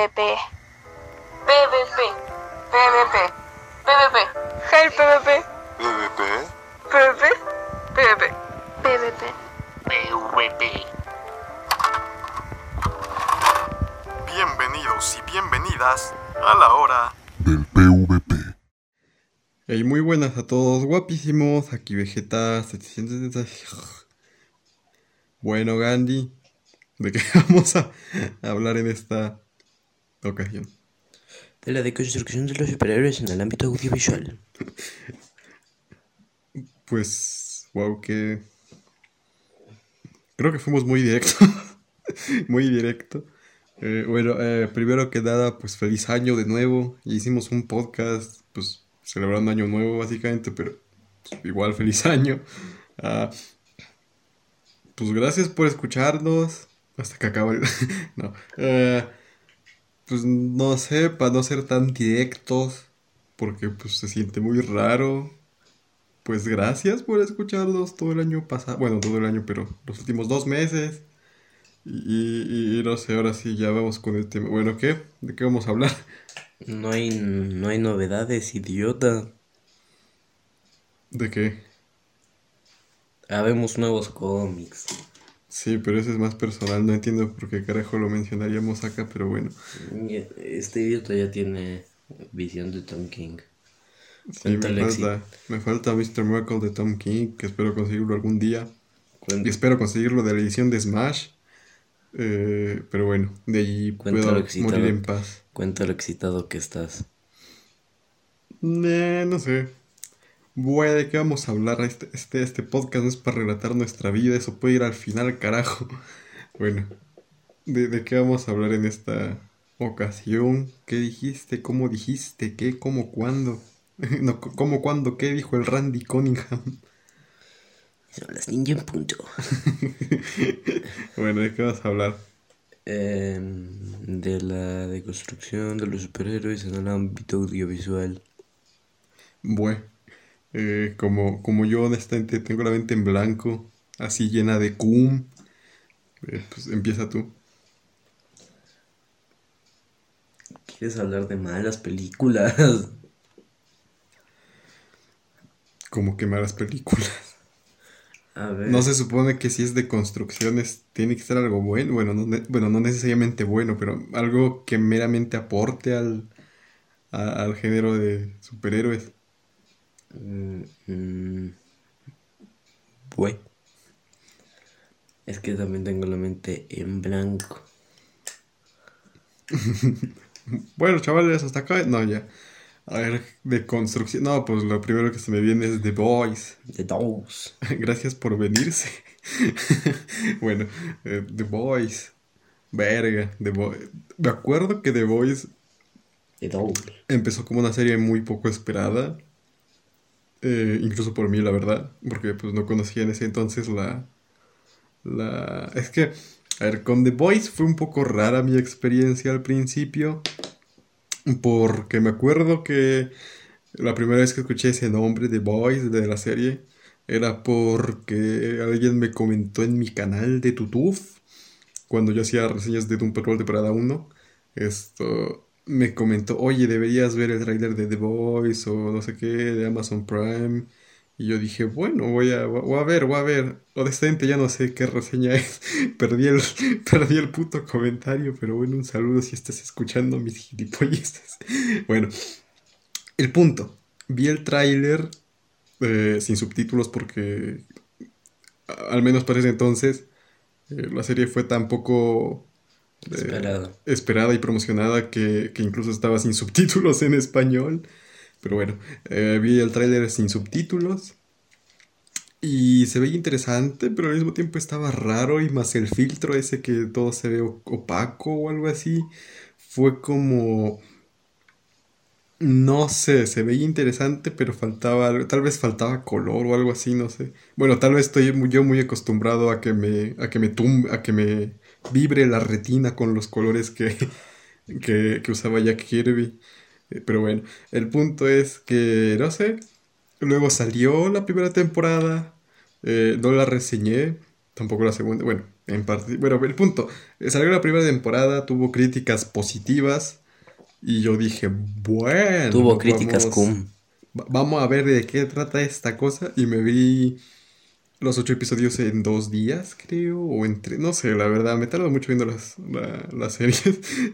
PvP. PvP. PvP. PvP. Hey PvP. PvP. PvP. PvP. PvP. PvP. Bienvenidos y bienvenidas a la hora del PvP. Hey, muy buenas a todos, guapísimos. Aquí Vegeta 700. Bueno, Gandhi, ¿de qué vamos a hablar en esta ocasión? De la deconstrucción de los superhéroes en el ámbito audiovisual. Pues, wow, que. Creo que fuimos muy directo. muy directo. Eh, bueno, eh, primero que nada, pues feliz año de nuevo. Y hicimos un podcast, pues celebrando año nuevo básicamente, pero pues, igual feliz año. Ah, pues gracias por escucharnos. Hasta que acaba el... no. Eh, pues no sé, para no ser tan directos, porque pues se siente muy raro. Pues gracias por escucharnos todo el año pasado. Bueno, todo el año, pero los últimos dos meses. Y, y- y no sé, ahora sí, ya vamos con el tema. Bueno, ¿qué? ¿De qué vamos a hablar? No hay, no hay novedades, idiota. ¿De qué? Habemos nuevos cómics. Sí, pero ese es más personal. No entiendo por qué carajo lo mencionaríamos acá, pero bueno. Este idiota ya tiene visión de Tom King. Sí, me falta, me falta Mr. Miracle de Tom King, que espero conseguirlo algún día. Y espero conseguirlo de la edición de Smash. Eh, pero bueno, de allí puedo excitado. morir en paz. Cuenta lo excitado que estás. Eh, no sé. Bueno, ¿de qué vamos a hablar? Este, este, este podcast no es para relatar nuestra vida, eso puede ir al final, carajo. Bueno, ¿de, de qué vamos a hablar en esta ocasión? ¿Qué dijiste? ¿Cómo dijiste? ¿Qué? ¿Cómo? ¿Cuándo? No, ¿cómo? ¿Cuándo? ¿Qué dijo el Randy Cunningham? Son las ninja en punto. Bueno, ¿de qué vas a hablar? Em, de la deconstrucción de los superhéroes en el ámbito audiovisual. Bueno, eh, como, como yo honestamente tengo la mente en blanco, así llena de cum, eh, pues empieza tú. ¿Quieres hablar de malas películas? Como que malas películas. A ver. No se supone que si es de construcciones tiene que ser algo bueno, bueno, no, bueno, no necesariamente bueno, pero algo que meramente aporte al, a- al género de superhéroes. Mm, mm, Bueno. Es que también tengo la mente en blanco. Bueno, chavales, hasta acá, no, ya. A ver, de construcción, no, pues lo primero que se me viene es The Boys. The Dogs. Gracias por venirse. bueno, eh, The Boys. Verga, The Boys. Me acuerdo que The Boys The Dogs. empezó como una serie muy poco esperada. Eh, incluso por mí, la verdad. Porque pues no conocía en ese entonces la. La. Es que. A ver, con The Boys fue un poco rara mi experiencia al principio. Porque me acuerdo que la primera vez que escuché ese nombre, The Boys, de la serie, era porque alguien me comentó en mi canal de YouTube, cuando yo hacía reseñas de Doom Patrol temporada 1, esto me comentó, oye, deberías ver el tráiler de The Boys o no sé qué, de Amazon Prime. Y yo dije, bueno, voy a, voy a ver, voy a ver. Honestamente ya no sé qué reseña es. Perdí el, perdí el puto comentario, pero bueno, un saludo si estás escuchando mis gilipolleces. Bueno, el punto. Vi el tráiler eh, sin subtítulos porque, al menos para ese entonces, eh, la serie fue tan poco eh, Esperado. esperada y promocionada que, que incluso estaba sin subtítulos en español. Pero bueno, eh, vi el tráiler sin subtítulos. Y se veía interesante, pero al mismo tiempo estaba raro y más el filtro ese que todo se ve opaco o algo así. Fue como... No sé, se veía interesante, pero faltaba, tal vez faltaba color o algo así, no sé. Bueno, tal vez estoy yo muy acostumbrado a que me, a que me tum- a que me vibre la retina con los colores que, que, que usaba Jack Kirby. Eh, Pero bueno, el punto es que, no sé, luego salió la primera temporada, eh, no la reseñé, tampoco la segunda, bueno, En parte, bueno, el punto, salió la primera temporada, tuvo críticas positivas y yo dije, bueno. Tuvo críticas vamos, cum. Vamos a ver de qué trata esta cosa y me vi los ocho episodios en dos días, creo, o entre, no sé, la verdad, me tardo mucho viendo las, la- las series.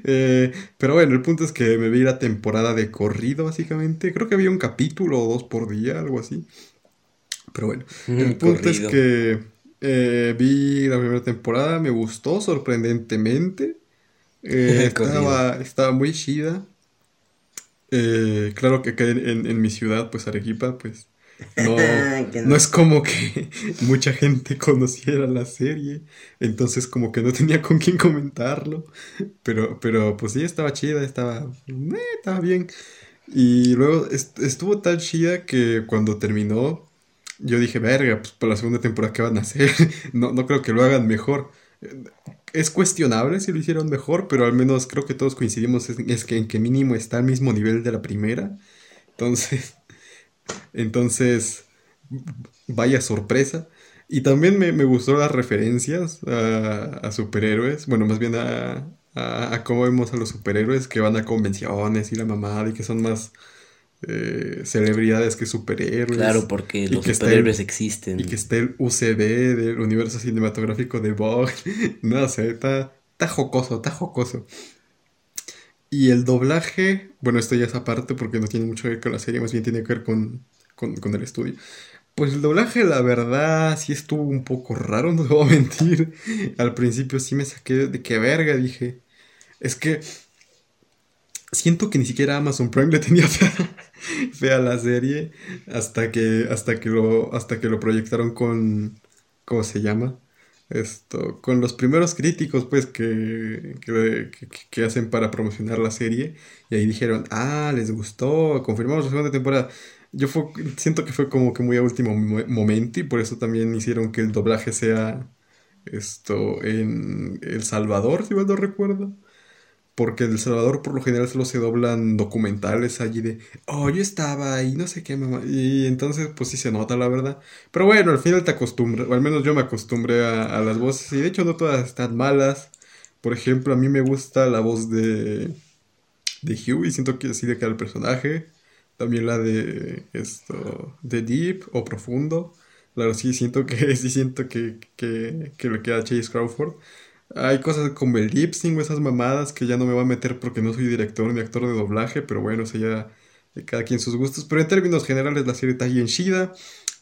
Eh, pero bueno, el punto es que me vi la temporada de corrido, básicamente. Creo que había un capítulo o dos por día, algo así. Pero bueno, el Mm, punto es que eh, vi la primera temporada, me gustó sorprendentemente. Eh, estaba, estaba muy chida. Eh, claro que acá en, en- en mi ciudad, pues Arequipa, pues no, no es como que mucha gente conociera la serie, entonces como que no tenía con quién comentarlo, pero, pero pues sí, estaba chida, estaba, eh, estaba bien. Y luego est- estuvo tan chida que cuando terminó, yo dije, verga, pues para la segunda temporada, ¿qué van a hacer? No, no creo que lo hagan mejor. Es cuestionable si lo hicieron mejor, pero al menos creo que todos coincidimos es que en que mínimo está al mismo nivel de la primera. Entonces, entonces, vaya sorpresa. Y también me, me gustó las referencias a, a superhéroes, bueno, más bien a, a, a cómo vemos a los superhéroes que van a convenciones y la mamada y que son más eh, celebridades que superhéroes. Claro, porque los superhéroes el- existen. Y que esté el UCB del universo cinematográfico de Vogue. No sé, está, está jocoso, está jocoso. Y el doblaje, bueno, esto ya es aparte porque no tiene mucho que ver con la serie, más bien tiene que ver con, con, con el estudio. Pues el doblaje, la verdad, sí estuvo un poco raro, no te voy a mentir. Al principio sí me saqué de qué verga, dije. Es que siento que ni siquiera Amazon Prime le tenía fea, fea la serie hasta que, hasta que lo, hasta que lo proyectaron con, ¿cómo se llama? Esto, con los primeros críticos, pues, que, que, que- hacen para promocionar la serie. Y ahí dijeron, ah, les gustó, confirmamos la segunda temporada. Yo fue- siento que fue como que muy a último mo- momento y por eso también hicieron que el doblaje sea esto en El Salvador, si mal no recuerdo. Porque en El Salvador por lo general solo se doblan documentales allí de, oh, yo estaba ahí, no sé qué, mamá. Y entonces, pues sí se nota, la verdad. Pero bueno, al final te acostumbras, o al menos yo me acostumbré a, las voces. Y de hecho no todas están malas. Por ejemplo, a mí me gusta la voz de, de Huey, siento que así queda el personaje. También la de esto, de Deep o Profundo. Claro, sí siento que, sí siento que, que, que le queda a Chase Crawford. Hay cosas como el lip o esas mamadas que ya no me voy a meter porque no soy director ni actor de doblaje, pero bueno, o sea, ya de cada quien sus gustos. Pero en términos generales la serie está bien chida.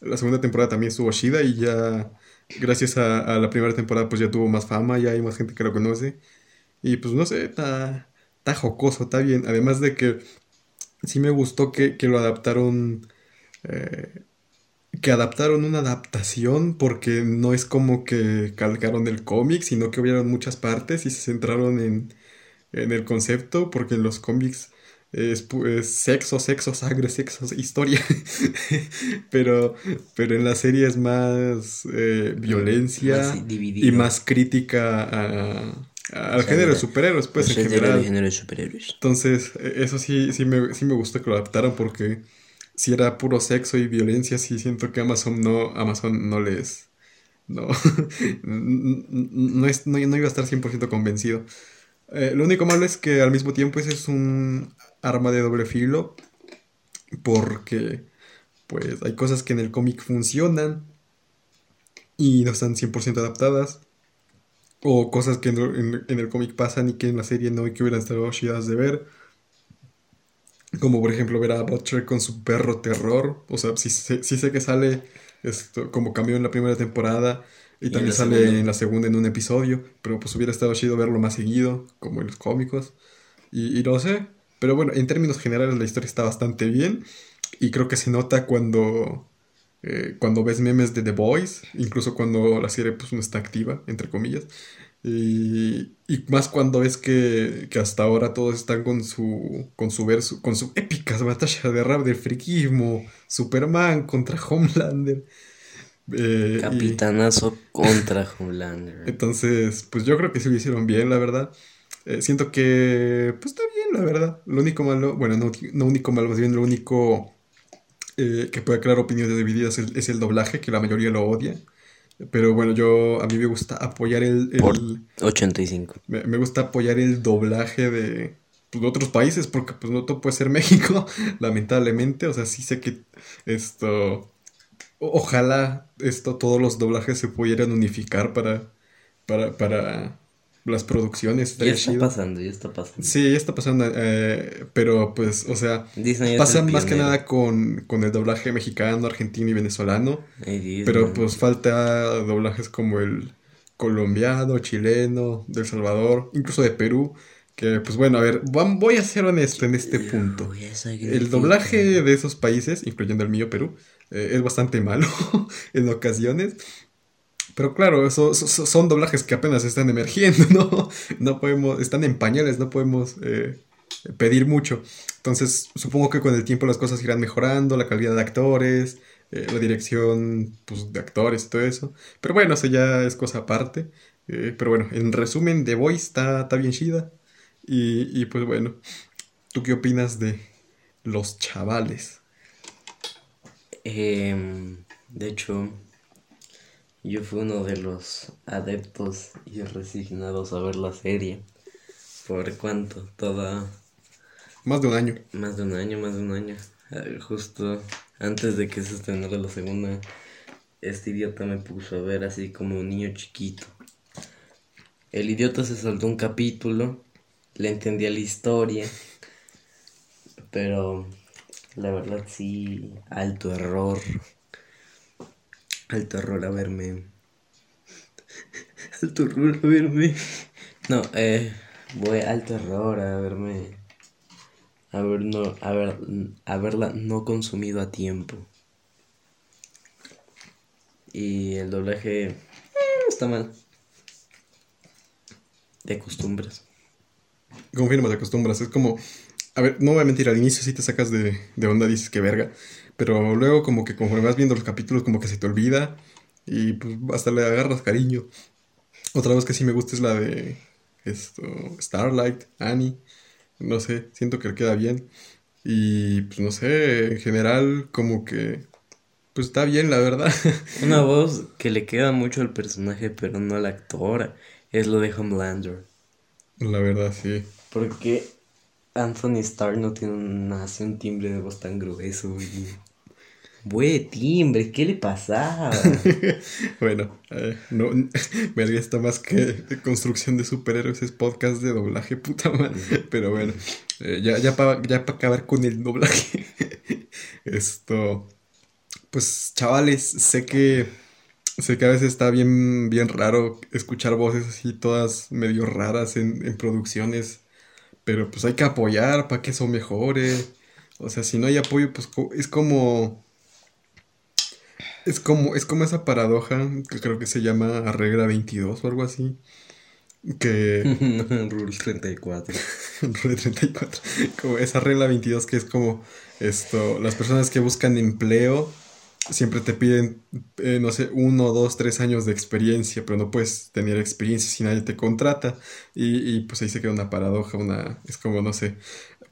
La segunda temporada también estuvo chida y ya gracias a, la primera temporada pues ya tuvo más fama, ya hay más gente que lo conoce. Y pues no sé, está, está jocoso, está bien. Además de que sí me gustó que, que lo adaptaron... eh, que adaptaron una adaptación porque no es como que calcaron el cómic, sino que hubieron muchas partes y se centraron en, en el concepto, porque en los cómics es, sexo, sexo, sangre, sexo, historia. pero, pero en la serie es más eh, violencia Más y más crítica a- al O sea, género de superhéroes, pues en general. género de superhéroes. Entonces, e- eso sí, sí me, sí me gustó que lo adaptaran porque si era puro sexo y violencia, sí siento que Amazon no, Amazon no les... No, no, es- no, no iba a estar 100% convencido. Eh, lo único malo es que al mismo tiempo ese es un arma de doble filo porque pues hay cosas que en el cómic funcionan y no están 100% adaptadas. O cosas que en, el cómic pasan y que en la serie no y que hubieran estado chidas de ver. Como por ejemplo ver a Butcher con su perro terror. O sea, sí, sí sé que sale esto como cambió en la primera temporada. Y, en también la sale segunda. en la segunda en un episodio. Pero pues hubiera estado chido verlo más seguido, como en los cómicos. Y, y no sé. Pero bueno, en términos generales la historia está bastante bien. Y creo que se nota cuando, eh, cuando ves memes de The Boys, incluso cuando la serie pues no está activa, entre comillas. Y, y más cuando ves que, que hasta ahora todos están con su, con su verso, con su épicas batalla de rap del friquismo, Superman contra Homelander. Eh, y- Capitanazo contra Homelander. entonces, pues yo creo que sí lo hicieron bien, la verdad. Eh, siento que, pues está bien, la verdad. Lo único malo, bueno, no, no único malo, más bien lo único eh, que puede crear opiniones divididas es, es el doblaje, que la mayoría lo odia. Pero bueno, yo a mí me gusta apoyar el, el- Por 85. me, me gusta apoyar el doblaje de, pues, de otros países porque pues no todo puede ser México, lamentablemente. O sea, sí sé que esto ojalá esto todos los doblajes se pudieran unificar para para para las producciones. Ya está chido. pasando, ya está pasando. Sí, ya está pasando, eh, pero pues, o sea, Disney pasa más que nada con, con el doblaje mexicano, argentino y venezolano, Ay, pero pues falta doblajes como el colombiano, chileno, de El Salvador, incluso de Perú, que pues bueno, a ver, voy a ser honesto en este punto. El doblaje de esos países, incluyendo el mío, Perú, eh, es bastante malo en ocasiones. Pero claro, eso- son doblajes que apenas están emergiendo, ¿no? No podemos, están en pañales, no podemos eh, pedir mucho. Entonces, supongo que con el tiempo las cosas irán mejorando, la calidad de actores, eh, la dirección pues, de actores y todo eso. Pero bueno, eso ya es cosa aparte. Eh, pero bueno, en resumen, The Voice está, está bien chida. Y, y pues bueno, ¿tú qué opinas de los chavales? Em, de hecho, yo fui uno de los adeptos y resignados a ver la serie. ¿Por cuánto? Toda... Más de un año. Más de un año, más de un año. Justo antes de que se estrenara la segunda, este idiota me puso a ver así como un niño chiquito. El idiota se saltó un capítulo, le entendía la historia, pero la verdad sí, alto error. Alto error a verme. Alto error a verme. No, eh, voy alto error a verme haber no, haber, haberla no consumido a tiempo. Y el doblaje eh, está mal. De costumbres. Confirmo, te acostumbras. Es como. A ver, no voy a mentir, al inicio sí te sacas de, de onda, dices que verga. Pero luego, como que conforme vas viendo los capítulos, como que se te olvida. Y pues hasta le agarras cariño. Otra voz que sí me gusta es la de. Esto. Starlight, Annie. No sé, siento que le queda bien. Y pues no sé, en general, como que. Pues está bien, la verdad. Una voz que le queda mucho al personaje, pero no a la actora, es lo de Homelander. la verdad, sí. Porque Anthony Starr no tiene un, así un timbre de voz tan grueso. Y... Buen timbre, ¿qué le pasaba? Bueno, eh, no, me haría esto más que construcción de superhéroes, es podcast de doblaje, puta madre. Pero bueno, eh, ya, ya para ya pa acabar con el doblaje. Esto, pues chavales, sé que, sé que a veces está bien, bien raro escuchar voces así todas medio raras en, en producciones, pero pues hay que apoyar para que eso mejore. O sea, si no hay apoyo, pues es como... Es como, es como esa paradoja que creo que se llama regla 22 o algo así. Que. Rule 34. Rule 34. Como esa regla 22 que es como esto. Las personas que buscan empleo siempre te piden, eh, no sé, uno, dos, tres años de experiencia, pero no puedes tener experiencia si nadie te contrata. Y, y, pues ahí se queda una paradoja, una. Es como, no sé.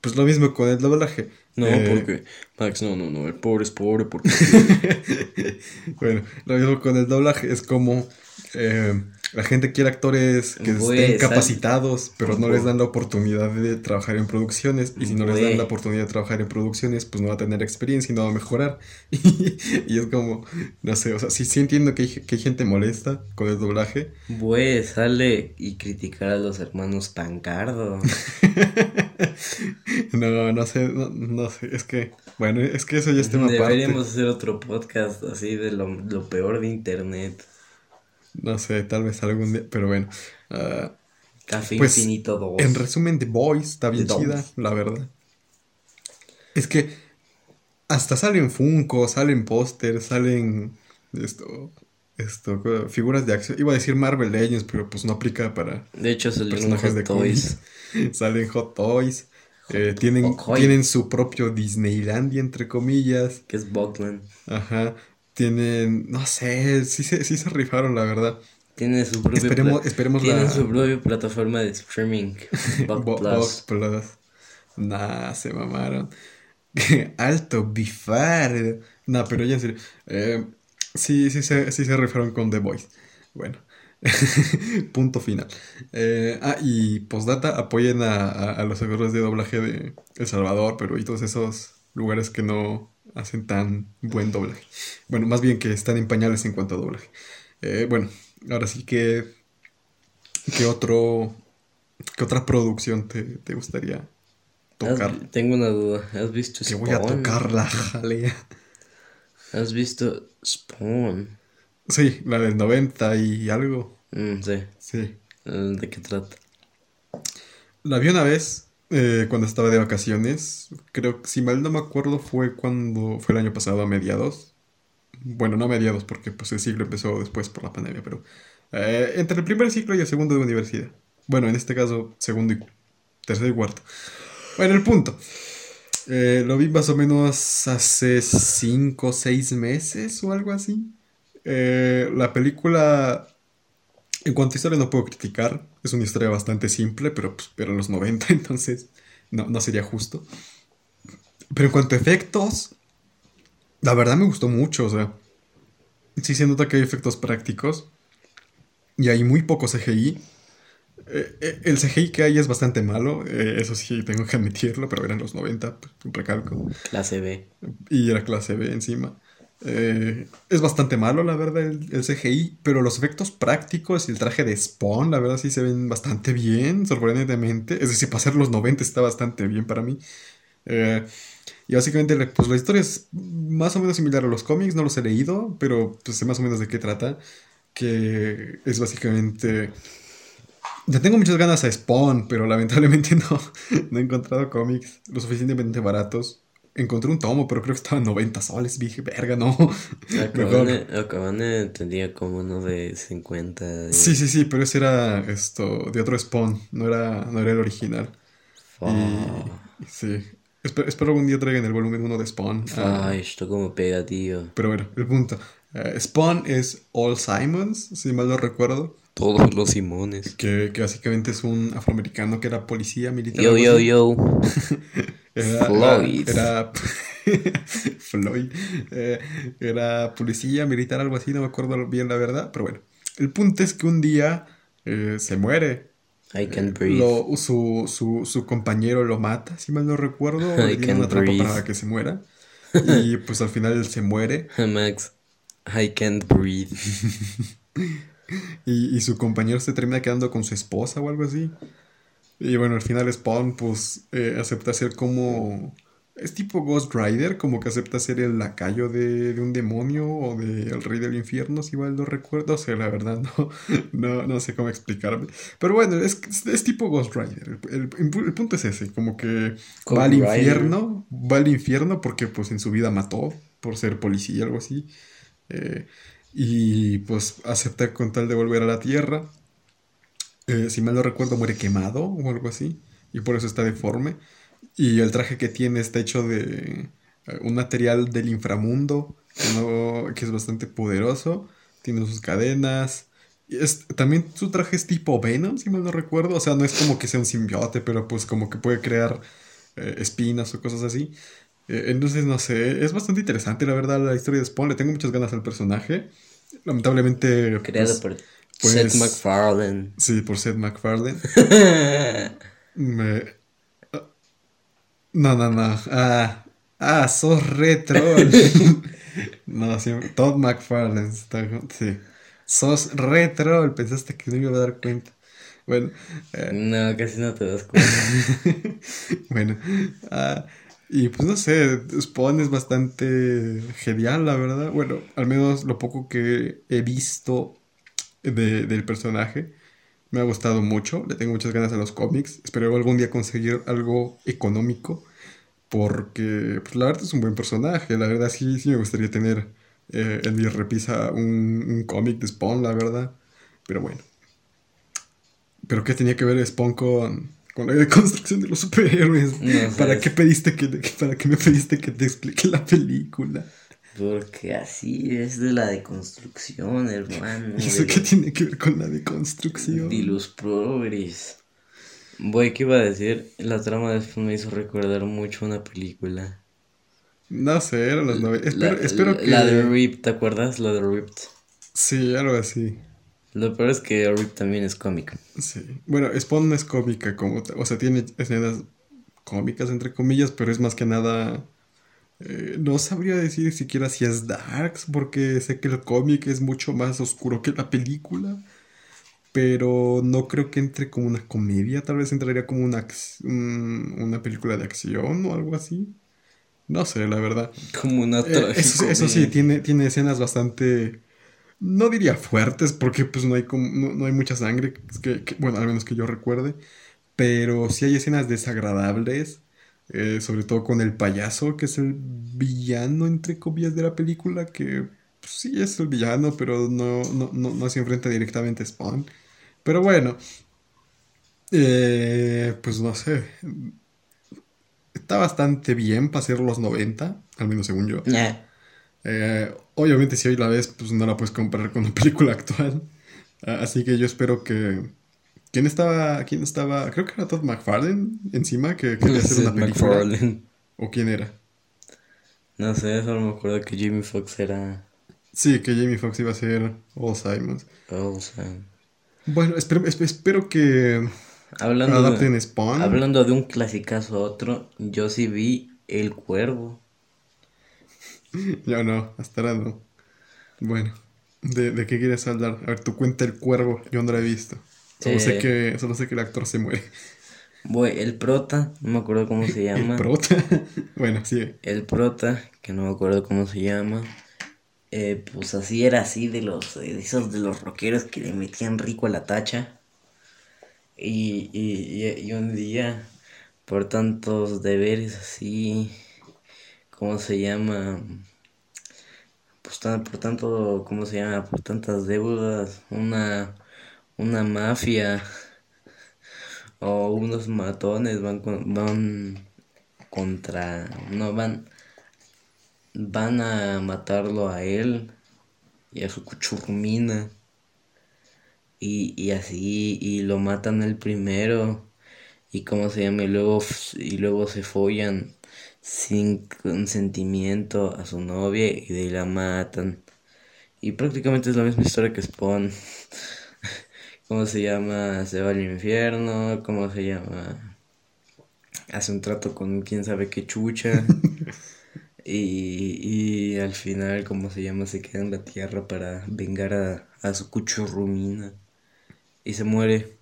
Pues lo mismo con el doblaje. No, Eh, porque. Max, no, no, no. El pobre es pobre porque. bueno, lo mismo con el doblaje, es como eh, la gente quiere actores que Güey, estén capacitados, pero no les dan la oportunidad de trabajar en producciones, y si no les dan la oportunidad de trabajar en producciones, pues no va a tener experiencia y no va a mejorar. y es como, no sé, o sea, sí, sí entiendo que hay, que hay gente molesta con el doblaje, Güey, sale y criticar a los hermanos Pancardo. no, no sé, no, no sé, es que, bueno, es que eso ya es tema aparte. Deberíamos hacer otro podcast así de lo, lo peor de internet. No sé, tal vez algún día, pero bueno. ah, Café Pues, Infinito 2. En resumen, The Boys está bien The chida, la verdad. Es que hasta salen Funko, salen pósters, salen esto, esto, figuras de acción. Iba a decir Marvel Legends, pero pues no aplica para De hecho, personajes Hot de Toys. salen Hot Toys. eh, tienen, tienen su propio Disneylandia, entre comillas. Que es Bogman. Ajá. Tienen, no sé, sí, se- sí se rifaron, la verdad. Tiene su propia Esperemos- esperemos Tienen la- su propia plataforma de streaming. Bug Bo- Plus. Box Plus. Nah, se mamaron. Alto bifar. Nah, pero ya en serio. eh, Sí, sí se, sí se rifaron con The Voice. Bueno, punto final. Eh, ah, y postdata, apoyen a, a, a los actores de doblaje de El Salvador, Perú y todos esos lugares que no hacen tan buen doblaje. Bueno, más bien que están en pañales en cuanto a doblaje. Eh, bueno, ahora sí que... ¿Qué otro... ¿Qué otra producción te, te gustaría Has- tocar? tengo una duda. ¿Has visto Que Spawn? voy a tocar la jalea. ¿Has visto Spawn? Sí, la del 90 y algo. Mm, sí. Sí. ¿De qué trata? La vi una vez eh, cuando estaba de vacaciones. Creo que si mal no me acuerdo fue cuando fue el año pasado a mediados. Bueno, no a mediados porque pues el ciclo empezó después por la pandemia, pero eh, entre el primer ciclo y el segundo de universidad. Bueno, en este caso segundo y tercero y cuarto. Bueno, el punto. Eh, lo vi más o menos hace 5 o 6 meses o algo así. La película, en cuanto a historia, no puedo criticar. Es una historia bastante simple, pero, pues, pero en los 90, entonces no, no sería justo. Pero en cuanto a efectos, la verdad me gustó mucho. O sea, sí se nota que hay efectos prácticos y hay muy poco CGI. Eh, eh, el CGI que hay es bastante malo, eh, eso sí tengo que admitirlo, pero eran los 90, pues, recalco. Clase B. Y era clase B encima. Eh, es bastante malo, la verdad, el, CGI, pero los efectos prácticos y el traje de Spawn, la verdad, sí se ven bastante bien, sorprendentemente. Es decir, para ser los 90 está bastante bien para mí. Eh, y básicamente, pues la historia es más o menos similar a los cómics, no los he leído, pero pues sé más o menos de qué trata. Que es básicamente. Ya tengo muchas ganas a Spawn, pero lamentablemente no, no he encontrado cómics lo suficientemente baratos. Encontré un tomo, pero creo que estaba en 90 soles. Dije, verga, no. Acabane, Acabane tenía como uno de 50. de- Sí, sí, sí, pero ese era esto de otro Spawn, no era, no era el original. Y sí. Espero, espero algún día traigan el volumen 1 de Spawn. Ah, Ay, esto como pega, tío. pero bueno, el punto. Eh, Spawn es All Simons, si mal no recuerdo. Todos los Simones. Que, que básicamente es un afroamericano que era policía militar. Yo, yo, yo. Era, Floyd. Era, era- Floyd. Eh, era policía militar, algo así, no me acuerdo bien la verdad. Pero bueno, el punto es que un día eh, se muere. I can breathe. Lo, su, su, su compañero lo mata, si mal no recuerdo. I can una trampa breathe. para que se muera. Y pues al final él se muere. Max, I can't breathe. Y, y su compañero se termina quedando con su esposa o algo así. Y bueno, al final Spawn pues eh, acepta ser como... Es tipo Ghost Rider, como que acepta ser el lacayo de, de un demonio o del rey del infierno, si mal no recuerdo. O sea, la verdad no, no, no sé cómo explicarme. Pero bueno, es, es tipo Ghost Rider. El, el- el punto es ese, como que va al Rider. infierno, va al infierno porque pues en su vida mató por ser policía, algo así. Eh, y pues acepta con tal de volver a la tierra. Eh, si mal no recuerdo, muere quemado o algo así. Y por eso está deforme. Y el traje que tiene está hecho de eh, un material del inframundo, que, es bastante poderoso. Tiene sus cadenas. Es, también su traje es tipo Venom, si mal no recuerdo. O sea, no es como que sea un simbiote, pero pues como que puede crear eh, espinas o cosas así. Eh, entonces, no sé, es bastante interesante, la verdad, la historia de Spawn. Le tengo muchas ganas al personaje. Lamentablemente, Creado pues, por pues- Seth MacFarlane. sí, por Seth MacFarlane. Me... No, no, no. Ah, ah sos retro. no, sí, Todd McFarlane. está- sí. Sos retro. Pensaste que no me iba a dar cuenta. Bueno, eh, no, casi no te das cuenta. bueno. ah, y pues no sé, Spawn es bastante genial, la verdad. Bueno, al menos lo poco que he visto de- del personaje me ha gustado mucho. Le tengo muchas ganas a los cómics. Espero algún día conseguir algo económico. Porque pues, la verdad es un buen personaje. La verdad sí, sí me gustaría tener eh, en mi repisa un, un cómic de Spawn, la verdad. Pero bueno. ¿Pero qué tenía que ver Spawn con, con la construcción de los superhéroes? No. ¿Para qué pediste que, para qué me pediste que te explique la película? Porque así es de la deconstrucción, hermano. ¿Y eso qué los- tiene que ver con la deconstrucción? de los progres. Voy, ¿qué iba a decir? La trama después me hizo recordar mucho una película. No sé, eran los 90. La, Espero, espero que. la de Rip, ¿te acuerdas? La de Ripped. Sí, algo así. Lo peor es que Rip también es cómic. Sí. Bueno, Spawn no es cómica como. O sea, tiene escenas cómicas, entre comillas, pero es más que nada. eh, no sabría decir siquiera si es darks, porque sé que el cómic es mucho más oscuro que la película. Pero no creo que entre como una comedia, tal vez entraría como una, un- una película de acción o algo así. No sé, la verdad. Como una Eh, eso, eso sí, tiene, tiene escenas bastante. No diría fuertes, porque pues no hay, como, no, no hay mucha sangre, que, que- bueno, al menos que yo recuerde. Pero sí hay escenas desagradables, eh, sobre todo con el payaso, que es el villano, entre comillas, de la película, que pues, sí es el villano, pero no, no, no, no se enfrenta directamente a Spawn. Pero bueno, eh, pues no sé. Está bastante bien para ser los 90, al menos según yo. Nah. Eh, obviamente si hoy la ves, pues no la puedes comparar con una película actual. Así que yo espero que... ¿Quién estaba? ¿Quién estaba? Creo que era Todd McFarlane encima que quería hacer una película. MacFarlane. ¿O quién era? No sé, solo me acuerdo que Jimmy Fox era. Sí, que Jamie Foxx iba a ser All Simons. Bueno, espero, esp- espero que Hablando adapten de, Spawn. hablando de un clasicazo a otro, yo sí vi El Cuervo. Yo no, hasta ahora no. Bueno, ¿de, de qué quieres hablar? A ver, tú cuenta el cuervo, yo no lo he visto. Solo, sé Eh. que, solo sé que el actor se muere. El prota, no me acuerdo cómo se El llama. prota. bueno, sigue. El prota, que no me acuerdo cómo se llama. eh, pues así era así de los de esos de los rockeros que le metían rico a la tacha. Y, y, y- y un día, por tantos deberes así, ¿cómo se llama? Pues por tanto, ¿cómo se llama? Por tantas deudas, una, una mafia o unos matones van, con- van contra, no van, van a matarlo a él y a su cuchurrumina y, y así y lo matan el primero y cómo se llama y luego y luego se follan sin consentimiento a su novia y de ahí la matan y prácticamente es la misma historia que Spawn cómo se llama se va al infierno cómo se llama hace un trato con quién sabe qué chucha y, y al final, como se llama, se queda en la tierra para vengar a, a su cuchurrumina. Y se muere.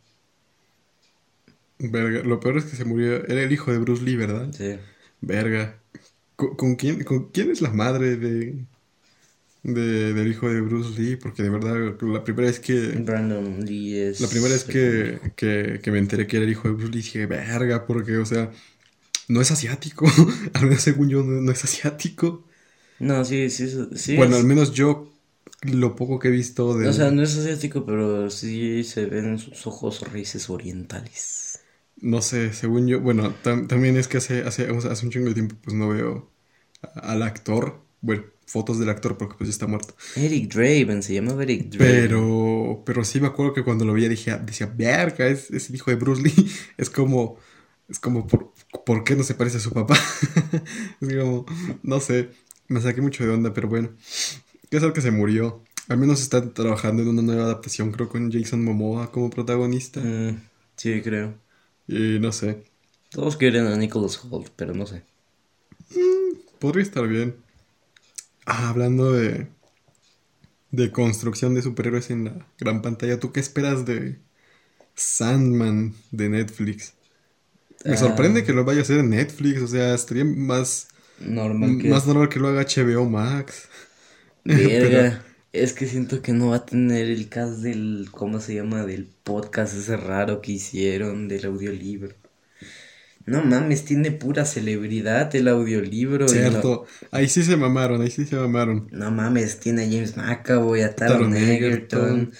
Verga, lo peor es que se murió. Era el hijo de Bruce Lee, ¿verdad? Sí. Verga. ¿Con, con quién, con quién es la madre de, de del hijo de Bruce Lee? Porque de verdad, la primera vez que Brandon Lee es. la primera vez que, que, que me enteré que era el hijo de Bruce Lee dije, verga, porque, o sea, no es asiático. al menos según yo, no, no es asiático. No, sí, sí, sí. bueno, es- al menos yo, lo poco que he visto de. O sea, no es asiático, pero sí se ven sus ojos raíces orientales. No sé, según yo, bueno, tam- también es que hace, hace, hace un chingo de tiempo pues no veo al actor, bueno, fotos del actor porque pues ya está muerto. Eric Draven, se llama Eric Draven. Pero, pero sí me acuerdo que cuando lo veía dije, decía, verga, es, es el hijo de Bruce Lee. Es como, es como, ¿por, ¿por qué no se parece a su papá? es como, no sé, me saqué mucho de onda, pero bueno. ¿Qué es el que se murió? Al menos están trabajando en una nueva adaptación, creo, con Jason Momoa como protagonista. Mm, sí, creo. Y no sé, Todos quieren a Nicholas Holt, pero no sé. podría estar bien. Ah, hablando de, de construcción de superhéroes en la gran pantalla, ¿tú qué esperas de Sandman de Netflix? Me Ah. sorprende que lo vaya a hacer en Netflix, o sea, estaría más, Normal que. más normal que lo haga HBO Max. Verga. Es que siento que no va a tener el cast del. ¿Cómo se llama? Del podcast ese raro que hicieron del audiolibro. No mames, tiene pura celebridad el audiolibro. Cierto, ahí sí se mamaron, ahí sí se mamaron. No, no mames, tiene a James McAvoy, a Taron Taron Egerton. Egerton.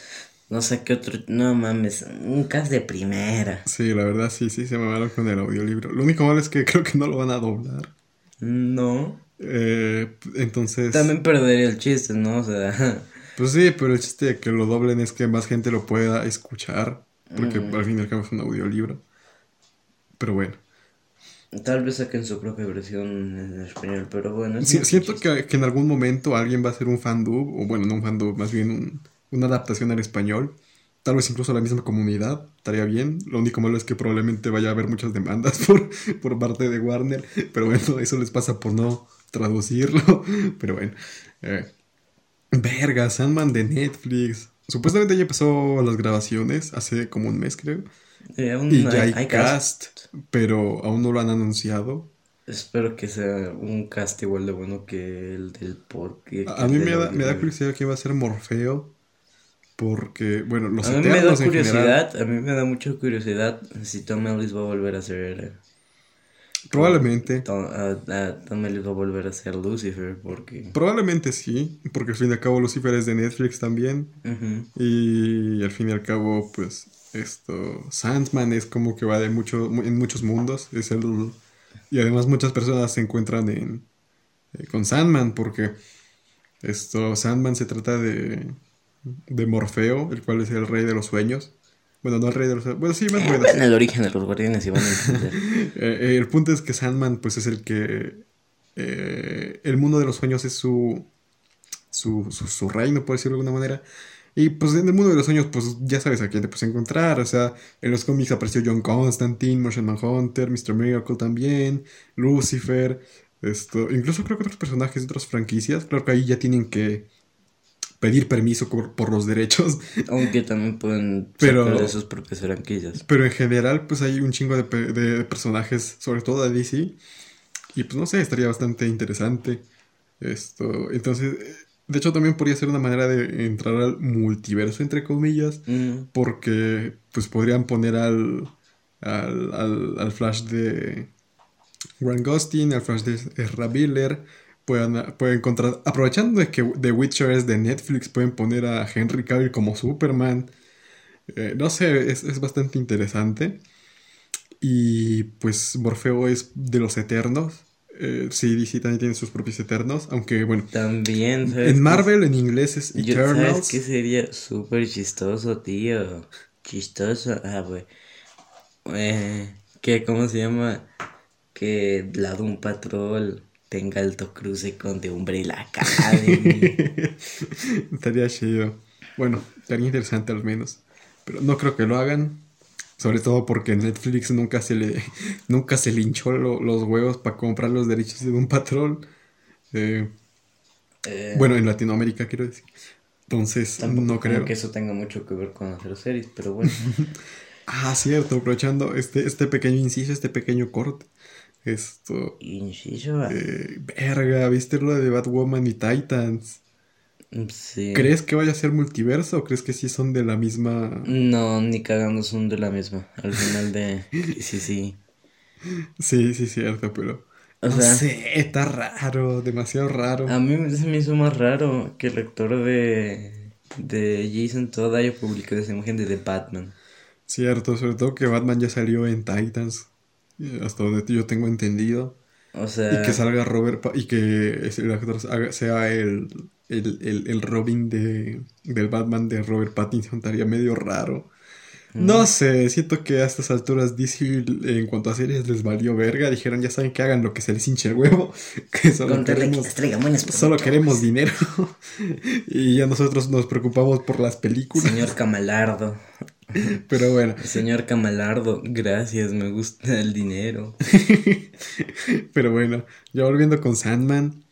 No sé qué otro. No mames, un cast de primera. Sí, la verdad sí, sí se mamaron con el audiolibro. Lo único malo es que creo que no lo van a doblar. No. Eh, entonces... También perdería el chiste, ¿no? O sea. Pues sí, pero el chiste de que lo doblen es que más gente lo pueda escuchar, porque Mm. al fin y al cabo es un audiolibro. Pero bueno. Tal vez saquen su propia versión en español, pero bueno. es Sí, siento que, que en algún momento alguien va a hacer un fandub, o bueno, no un fandub, más bien un- una adaptación al español. Tal vez incluso la misma comunidad, estaría bien. Lo único malo es que probablemente vaya a haber muchas demandas por, por parte de Warner. Pero bueno, eso les pasa por no traducirlo. Pero bueno. eh, verga, Sandman de Netflix. Supuestamente ya empezó las grabaciones hace como un mes, creo. Eh, aún Y no ya hay, cast, pero aún no lo han anunciado. Espero que sea un cast igual de bueno que el del podcast. A, a mí me da, me da curiosidad quién va a ser Morfeo. Porque, bueno, los A mí me da general. curiosidad, a mí me da mucha curiosidad si Tom Ellis va a volver a ser... Probablemente. Tom, a- a Tom Ellis va a volver a ser Lucifer, porque... Probablemente sí. Porque al fin y al cabo Lucifer es de Netflix también. Y al fin y al cabo, pues, esto. Sandman es como que va de mucho, en muchos mundos. Es el. Y además muchas personas se encuentran en. eh, con Sandman. Porque. Esto. Sandman se trata de. De Morfeo, el cual es el rey de los sueños. Bueno, no el rey de los. Bueno, sí, más o menos. En el origen de los guardianes y van a entender. Eh, eh, el punto es que Sandman, pues, es el que. eh, el mundo de los sueños es su, su, su, su reino, por decirlo de alguna manera. Y pues en el mundo de los sueños, pues ya sabes a quién te puedes encontrar. O sea, en los cómics apareció John Constantine, Martian Manhunter, Mr. Miracle también, Lucifer. Esto, incluso creo que otros personajes de otras franquicias. Claro que ahí ya tienen que pedir permiso por, por los derechos. Aunque también pueden Pero- sacar de sus propias franquicias. Pero en general, pues hay un chingo de, de personajes, sobre todo de DC. Y pues no sé, estaría bastante interesante. Esto. Entonces, de hecho, también podría ser una manera de entrar al multiverso, entre comillas. Mm, Porque pues podrían poner al. al, al, al Flash de. Grant Gustin, al Flash de Ezra Miller. Pueden, pueden encontrar. Aprovechando de que The Witcher es de Netflix, pueden poner a Henry Cavill como Superman. Eh, no sé, es, es bastante interesante. Y pues Morfeo es de los Eternos. Eh, sí, DC también tiene sus propios Eternos. Aunque bueno, También, ¿sabes en? Marvel en inglés es ¿Sabes Eternals. qué sería súper chistoso, tío? Chistoso. Ah, güey. Eh, ¿qué? ¿Cómo se llama? Que la Doom Patrol tenga alto cruce con The Umbrella Academy. Estaría chido. Bueno, estaría interesante al menos. Pero no creo que lo hagan. Sobre todo porque Netflix nunca se le, nunca se le hinchó lo- los huevos para comprar los derechos de un patrón. Eh, Eh, bueno, en Latinoamérica quiero decir. Entonces, no creo creo. que eso tenga mucho que ver con hacer series, pero bueno. Ah, cierto, aprovechando este, este pequeño inciso, este pequeño corte. Esto. Eh, verga, ¿viste lo de Batwoman y Titans? Sí. ¿Crees que vaya a ser multiverso o crees que sí son de la misma. No, ni cagando son de la misma. Al final de. Sí, sí. Sí, sí, cierto, pero. O no sea- sé, está raro, demasiado raro. A mí se me hizo más raro que el actor de, de Jason Todd haya publicado esa imagen de The Batman. Cierto, sobre todo que Batman ya salió en Titans, hasta donde yo tengo entendido. O sea, Y que salga Robert Pa- y que el actor sea el, el, el, el Robin de, del Batman de Robert Pattinson estaría medio raro. Mm. No sé, siento que a estas alturas DC en cuanto a series les valió verga. Dijeron, ya saben que hagan lo que se les hinche el huevo. Que solo que queremos, buenas solo queremos dinero. y ya nosotros nos preocupamos por las películas. Señor Camalardo. Pero bueno, Señor Camalardo, gracias, me gusta el dinero. Pero bueno, ya volviendo con Sandman,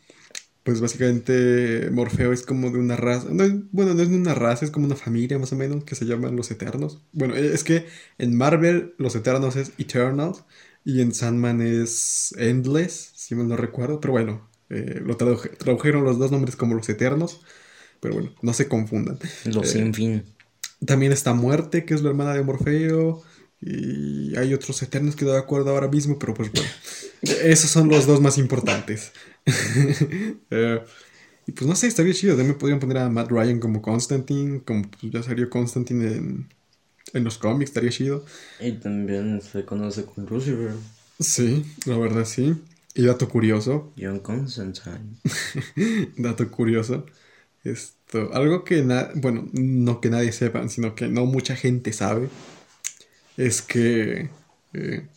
pues básicamente Morfeo es como de una raza, no bueno, no es de una raza, es como una familia más o menos que se llaman los Eternos. Bueno, eh, es que en Marvel los Eternos es Eternal y en Sandman es Endless, si mal no recuerdo, pero bueno, eh, lo traduje- tradujeron los dos nombres como los Eternos, pero bueno, no se confundan. Los Eh, sin fin. También está Muerte, que es la hermana de Morfeo. Y hay otros eternos que no me acuerdo ahora mismo, pero pues bueno. Esos son los dos más importantes. Eh, y pues no sé, estaría chido. También podrían poner a Matt Ryan como Constantine, como pues, ya salió Constantine en, en los cómics, estaría chido. Y también se conoce con Lucifer, Sí, la verdad sí. Y dato curioso, John Constantine. dato curioso. Algo que bueno, no que nadie sepa, sino que no mucha gente sabe, es que eh,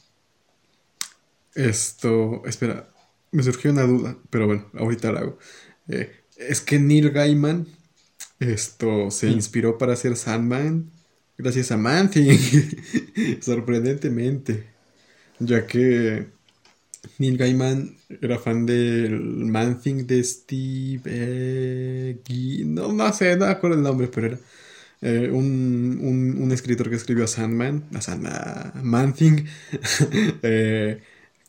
Esto, espera, me surgió una duda, pero bueno, ahorita la hago. Eh, es que Neil Gaiman, esto, se inspiró para hacer Sandman gracias a Manthing, sorprendentemente, ya que Neil Gaiman era fan del Man-Thing de Steve. No, no sé, no me acuerdo el nombre, pero era eh, un, un, un, escritor que escribió a Sandman, a Sandman, Man-Thing, eh,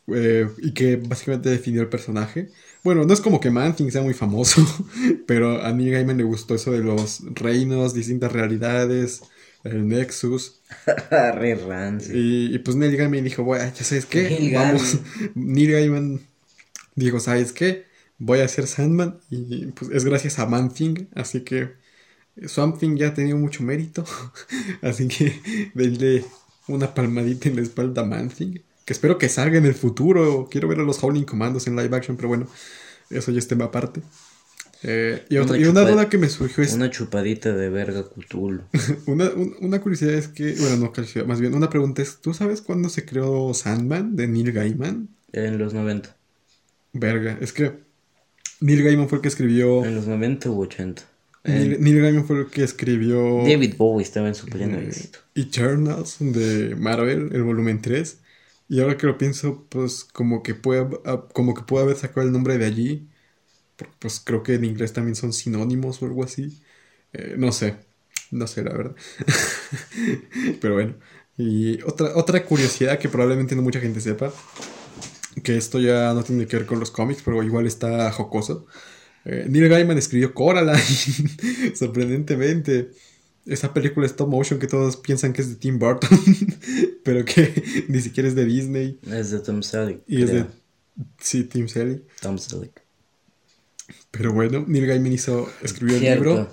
eh, y que básicamente definió el personaje. Bueno, no es como que Man-Thing sea muy famoso, pero a Neil Gaiman le gustó eso de los reinos, distintas realidades el Nexus. Re rancio. Y, y, pues Neil Gaiman dijo, bueno, ya sabes qué, Neil vamos. Neil Gaiman dijo, ¿sabes qué? Voy a hacer Sandman y pues es gracias a Man Thing, así que Swamp Thing ya ha tenido mucho mérito, así que denle una palmadita en la espalda a Man Thing, que espero que salga en el futuro, quiero ver a los Howling Commandos en live action, pero bueno, eso ya es tema aparte. Eh, y, otra, una, y una duda que me surgió es. Una chupadita de verga Cthulhu. una, una, curiosidad es que. Bueno, no curiosidad, más bien, una pregunta es: ¿tú sabes cuándo se creó Sandman de Neil Gaiman? En los 90. Verga, es que. Neil Gaiman fue el que escribió. En los 90 u 80. Neil, Neil Gaiman fue el que escribió. David Bowie estaba en su pleno eh, Eternals de Marvel, el volumen 3. Y ahora que lo pienso, pues como que puede, como que puede haber sacado el nombre de allí pues creo que en inglés también son sinónimos o algo así. Eh, no sé, no sé la verdad. Pero bueno. Y otra, otra curiosidad que probablemente no mucha gente sepa, que esto ya no tiene que ver con los cómics, pero igual está jocoso. Eh, Neil Gaiman escribió Coraline, sorprendentemente. Esa película stop motion que todos piensan que es de Tim Burton, pero que ni siquiera es de Disney. Es de Tom Selleck. Y es de... Sí, Tim Selleck. Tom Selleck. Pero bueno, Neil Gaiman hizo, escribió el libro.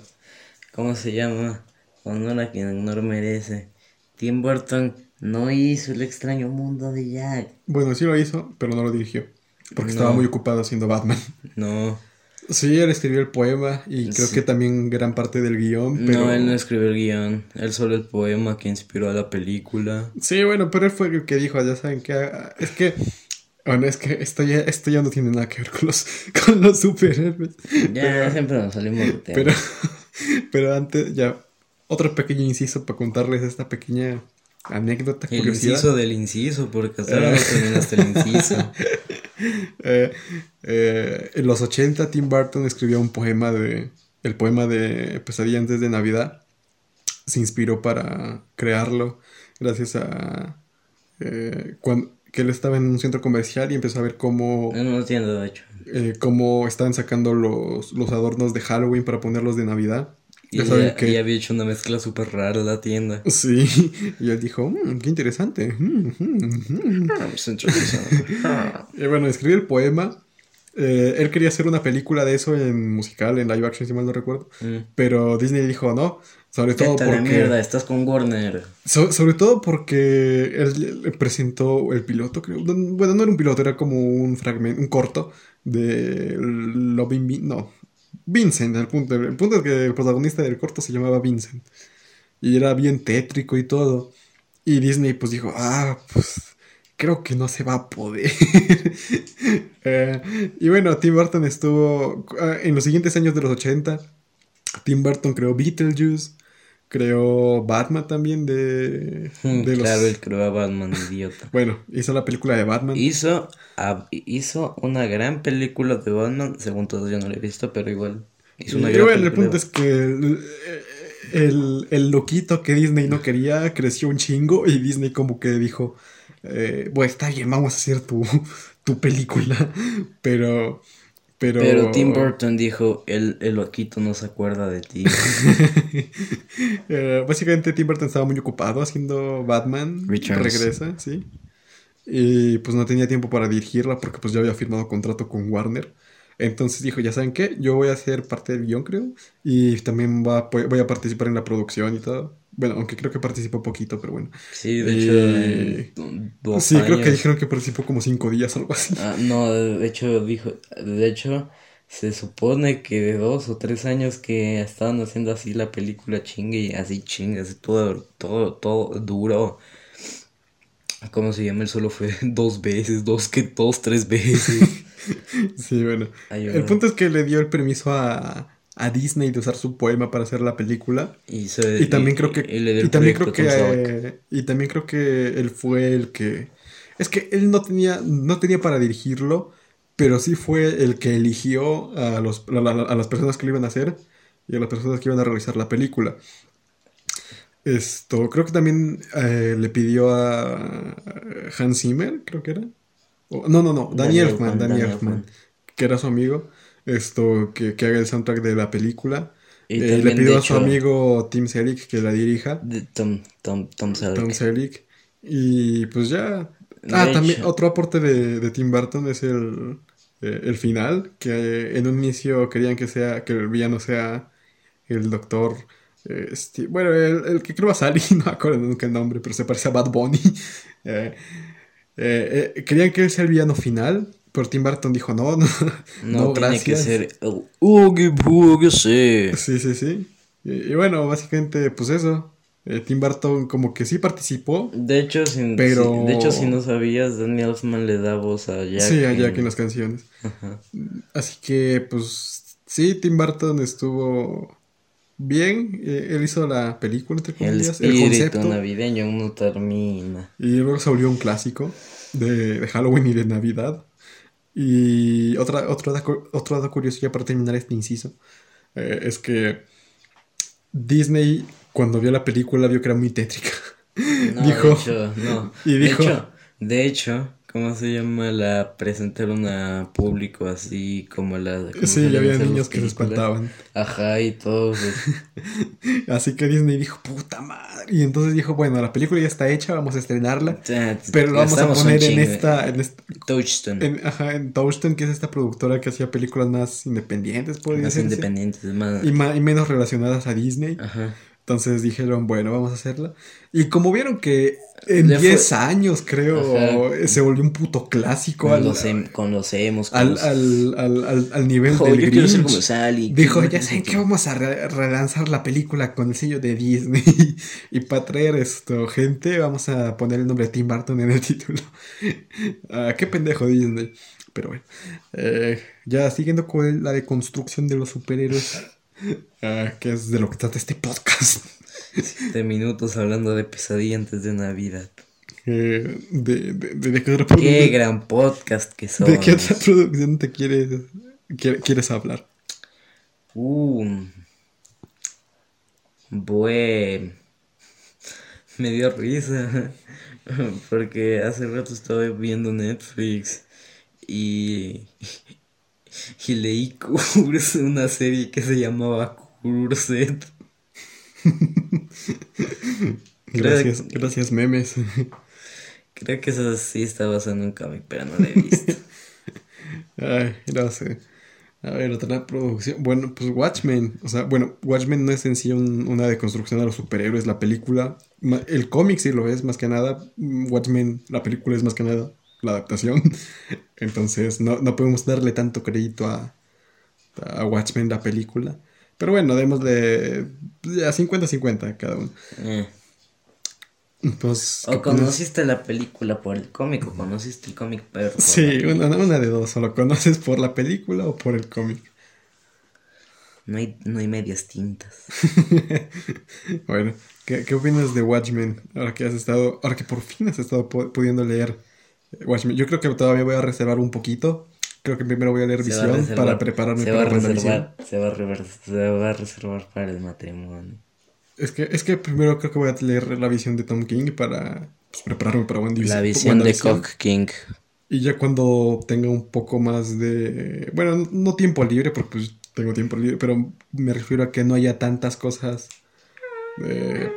¿Cómo se llama? Honor a quien honor merece. Tim Burton no hizo el extraño mundo de Jack. Bueno, sí lo hizo, pero no lo dirigió. Porque estaba muy ocupado haciendo Batman. No. Sí, él escribió el poema y creo que también gran parte del guion. Pero... No, él no escribió el guion. Él solo el poema que inspiró a la película. Sí, bueno, pero él fue el que dijo, ya saben que... Es que bueno, es que esto ya, esto ya no tiene nada que ver con los, con los superhéroes. Ya, siempre nos salimos de tema. Pero, pero antes, ya, otro pequeño inciso para contarles esta pequeña anécdota. El inciso del inciso, porque hasta ahora no terminaste el inciso. Eh, eh, en los 80, Tim Burton escribió un poema de. El poema de Pesadilla antes de Navidad. Se inspiró para crearlo gracias a. Eh, cuando, que él estaba en un centro comercial y empezó a ver cómo... No, no entiendo, de hecho. Eh, cómo estaban sacando los, los adornos de Halloween para ponerlos de Navidad. Y ya saben que... había hecho una mezcla súper rara la tienda. Sí, y él dijo, mmm, qué interesante. Mm, mm, mm". Ah, y bueno, escribió el poema. Eh, él quería hacer una película de eso en musical, en live action, si mal no recuerdo. Pero Disney dijo, no, sobre todo porque. Mierda, estás con Warner. sobre todo porque él presentó el piloto, creo. Bueno, no era un piloto, era como un fragmento, un corto de Loving No, Vincent. El punto, el punto es que el protagonista del corto se llamaba Vincent. Y era bien tétrico y todo. Y Disney pues dijo, ah, pues creo que no se va a poder. Eh, y bueno, Tim Burton estuvo ah, en los siguientes años de los 80. Tim Burton creó Beetlejuice, creó Batman también de, hmm, de claro, él creó a Batman, idiota. bueno, hizo la película de Batman. Hizo, hizo una gran película de Batman, según todos yo no la he visto, pero igual. Hizo una y bueno, el punto es que el, el, loquito que Disney no quería creció un chingo y Disney como que dijo, eh, bueno, está bien, vamos a hacer tu, tu película, pero pero... Tim Burton dijo, el, el loquito no se acuerda de ti. Eh, básicamente Tim Burton estaba muy ocupado haciendo Batman. Regresa, sí. Y pues no tenía tiempo para dirigirla porque pues ya había firmado contrato con Warner. Entonces dijo, ya saben qué, yo voy a ser parte del guion creo. Y también va, voy a participar en la producción y todo. Bueno, aunque creo que participó poquito, pero bueno. Sí, de hecho, Sí, creo que dijeron que participó como cinco días o algo así. Ah, no, de hecho, dijo, de hecho, se supone que de dos o tres años que estaban haciendo así la película chingue y así chingue, así todo, todo, todo duro. ¿Cómo se llama? Él solo fue dos veces, dos, que dos, tres veces. Sí, bueno. Ay, El punto es que le dio el permiso a, a Disney de usar su poema para hacer la película. Y, se- Y también creo que. y Y también creo que. eh, y también creo que él fue el que. Es que él no tenía. No tenía para dirigirlo. Pero sí fue el que eligió a, los, a, la- a las personas que lo iban a hacer. Y a las personas que iban a realizar la película. Esto. Creo que también eh, le pidió a Hans Zimmer, creo que era. O- no, no, no. Danny Danny Elfman. Elfman, Danny Elfman. Elfman. Que era su amigo. Esto. Que, que haga el soundtrack de la película. Y Eh, le pidió a su hecho, amigo Tim Selig que la dirija. Tom, Tom, Tom Selleck. Tom Selleck. Y pues ya. De Ah, también otro aporte de, de Tim Burton es el, eh, el final, que eh, en un inicio querían que sea que el villano sea el doctor. Steve- bueno, el, el que creo va a salir, no me acuerdo nunca el nombre, pero se parece a Bad Bunny. Eh, eh, eh, querían que él sea el villano final, pero Tim Burton dijo no, no, No, no, tiene que gracias. ser el Oogie Boogie, sí. Sí, sí, sí. Y, y bueno, básicamente, pues eso. Eh, Tim Burton como que sí participó. De hecho, si, Pero- si- de hecho, si no sabías, Danny Elfman le da voz a Jack. sí, a Jack en- en las canciones. Ajá. Así que, pues, sí, Tim Burton estuvo bien. Eh, él hizo la película, entre comillas, el, espíritu concepto. navideño no termina. Y luego se volvió un clásico de, de Halloween y de Navidad. Y otra, dato curioso ya para terminar este inciso eh, es que Disney, cuando vio la película, vio que era muy tétrica. No, Dijo- de hecho, no. y dijo- De hecho, de hecho, ¿cómo se llama? La presentaron a público así como la. como Sí, ya había niños que se espantaban. Ajá, y todos. pues, Así que Disney dijo, puta madre. Y entonces dijo, bueno, la película ya está hecha, vamos a estrenarla. ya, Pero lo vamos a poner en esta, en esta, Touchstone. en, ajá, en Touchstone, que es esta productora que hacía películas más independientes, podría más decirse. independientes, más. Y, ma- y menos relacionadas a Disney. Ajá. Entonces dijeron, bueno, vamos a hacerla. Y como vieron que en Le fue- 10 años, creo, Ajá. se volvió un puto clásico Con al, los, em- con los emos. Con al, los- al, al, al, nivel Oh, del yo quiero ser Grinch. como Sally. Dijo, ya saben que vamos a re- relanzar la película con el sello de Disney. y para traer esto, gente, vamos a poner el nombre de Tim Burton en el título. Ah, qué pendejo Disney. Pero bueno. Eh, ya siguiendo con la deconstrucción de los superhéroes. ah, que es de lo que trata este podcast. Siete minutos hablando de pesadilla antes de Navidad. Eh, de, de, de, de qué otra Qué gran podcast que son. ¿De qué otra producción te quieres, quie- quieres hablar? Uh, buen. Me dio risa. Porque hace rato estaba viendo Netflix y. Y leí Curse, una serie que se llamaba Curset. Gracias, gracias memes. Creo que esa sí está basada en un cómic, pero no la he visto. Ay, no sé. A ver, otra producción. Bueno, pues Watchmen. O sea, bueno, Watchmen no es en sí un- una deconstrucción de los superhéroes, la película. El cómic sí lo es, más que nada. Watchmen, la película es más que nada la adaptación. Entonces, no, no podemos darle tanto crédito a, a Watchmen, la película. Pero bueno, démosle ya 50-50 cada uno. Eh. Pues, ¿qué O conociste la película por el cómic, o conociste el cómic por la Sí, una, una de dos. O lo conoces por la película o por el cómic. No hay, no hay medias tintas. Bueno, ¿qué, qué opinas de Watchmen? Ahora que has estado, ahora que por fin has estado pu- pudiendo leer Watchmen. Yo creo que todavía voy a reservar un poquito. Creo que primero voy a leer Se a Visión reservar- para prepararme para a WandaVision. reservar, se va a rever- se va a reservar para el matrimonio. Es que, es que primero creo que voy a leer la visión de Tom King para pues, prepararme para WandaVision. La visión de. Cock King. Y ya cuando tenga un poco más de... Bueno, no- tiempo libre, porque pues tengo tiempo libre, pero me refiero a que no haya tantas cosas eh,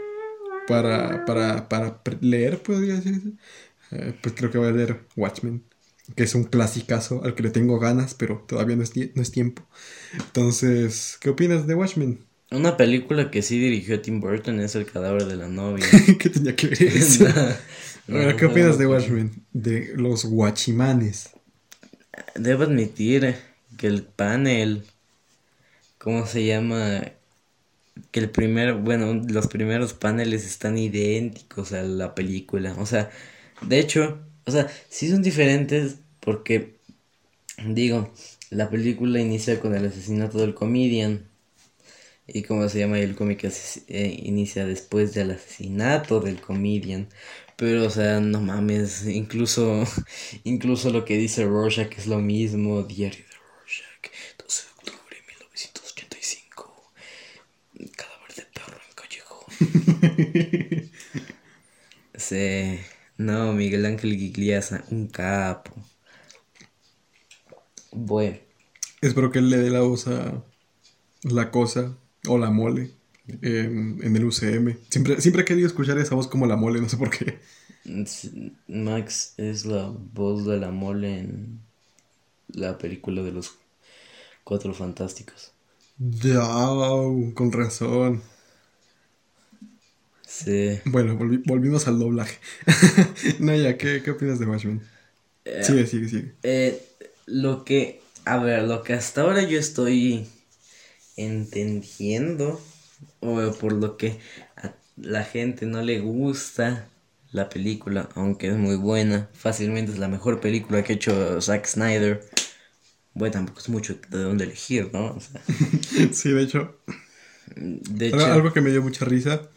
para, para, para leer, podría decirse. Eh, pues creo que voy a leer Watchmen, que es un clasicazo al que le tengo ganas, pero todavía no es, no es tiempo. Entonces, ¿qué opinas de Watchmen? Una película que sí dirigió Tim Burton es El cadáver de la novia. ¿Qué tenía que ver eso? No, Bueno, ¿qué opinas de. Watchmen? De los guachimanes. Debo admitir que el panel, ¿cómo se llama? Que el primer, bueno, los primeros paneles están idénticos a la película. O sea, De hecho, o sea, sí son diferentes porque, digo, la película inicia con el asesinato del comedian. Y como se llama el cómic eh, inicia después del asesinato del comedian. Pero, o sea, no mames, incluso, incluso lo que dice Rorschach es lo mismo. Diario de Rorschach, 12 de octubre de 1985. Cadáver de perro en callejón. sí, no, Miguel Ángel Gigliasa, un capo. Bueno. Espero que él le dé la voz a la cosa o la mole en, en el UCM. Siempre, siempre he querido escuchar esa voz como la mole, no sé por qué. Max es la voz de la mole en la película de los Cuatro Fantásticos. Ya, con razón. Sí. Bueno, volvimos al doblaje. Naya, ¿qué, ¿qué opinas de Watchmen? Eh, sigue, sigue, sigue. Eh, lo que, a ver, lo que hasta ahora yo estoy entendiendo, o por lo que a la gente no le gusta la película, aunque es muy buena, fácilmente es la mejor película que ha hecho Zack Snyder. Bueno, tampoco es mucho de dónde elegir, ¿no? sí, de hecho. De hecho. Algo que me dio mucha risa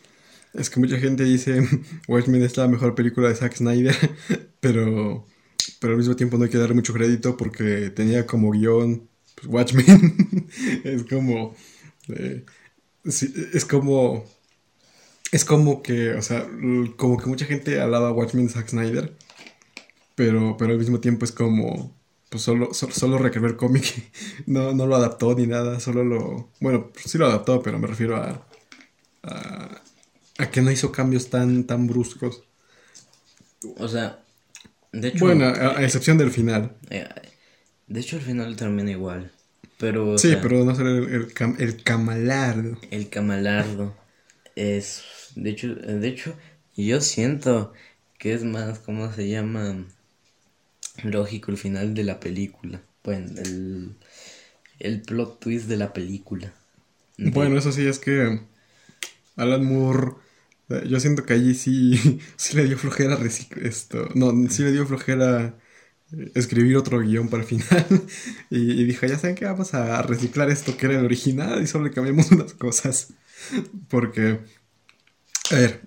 es que mucha gente dice Watchmen es la mejor película de Zack Snyder, pero, pero al mismo tiempo no hay que darle mucho crédito porque tenía como guion pues, Watchmen. es como... Eh, es como... Es como que, o sea, como que mucha gente alaba Watchmen de Zack Snyder, pero, pero al mismo tiempo es como, pues solo, solo, el cómic, no, no lo adaptó ni nada, solo lo, bueno, sí lo adaptó, pero me refiero a que no hizo cambios tan, tan bruscos. O sea, de hecho. Bueno, a, excepción del final. Eh, de hecho, el final termina igual. Pero. Sí, pero no será el, el, camalardo. El camalardo. Es. De hecho, de hecho, yo siento que es más, ¿cómo se llama? Lógico el final de la película. Bueno, el, el plot twist de la película. Bueno, eso sí, es que Alan Moore yo siento que allí sí, sí le dio flojera esto. No, sí le dio flojera eh, escribir otro guion para el final. y, dijo, ya saben que vamos a reciclar esto que era el original y solo le cambiamos unas cosas. Porque, a ver,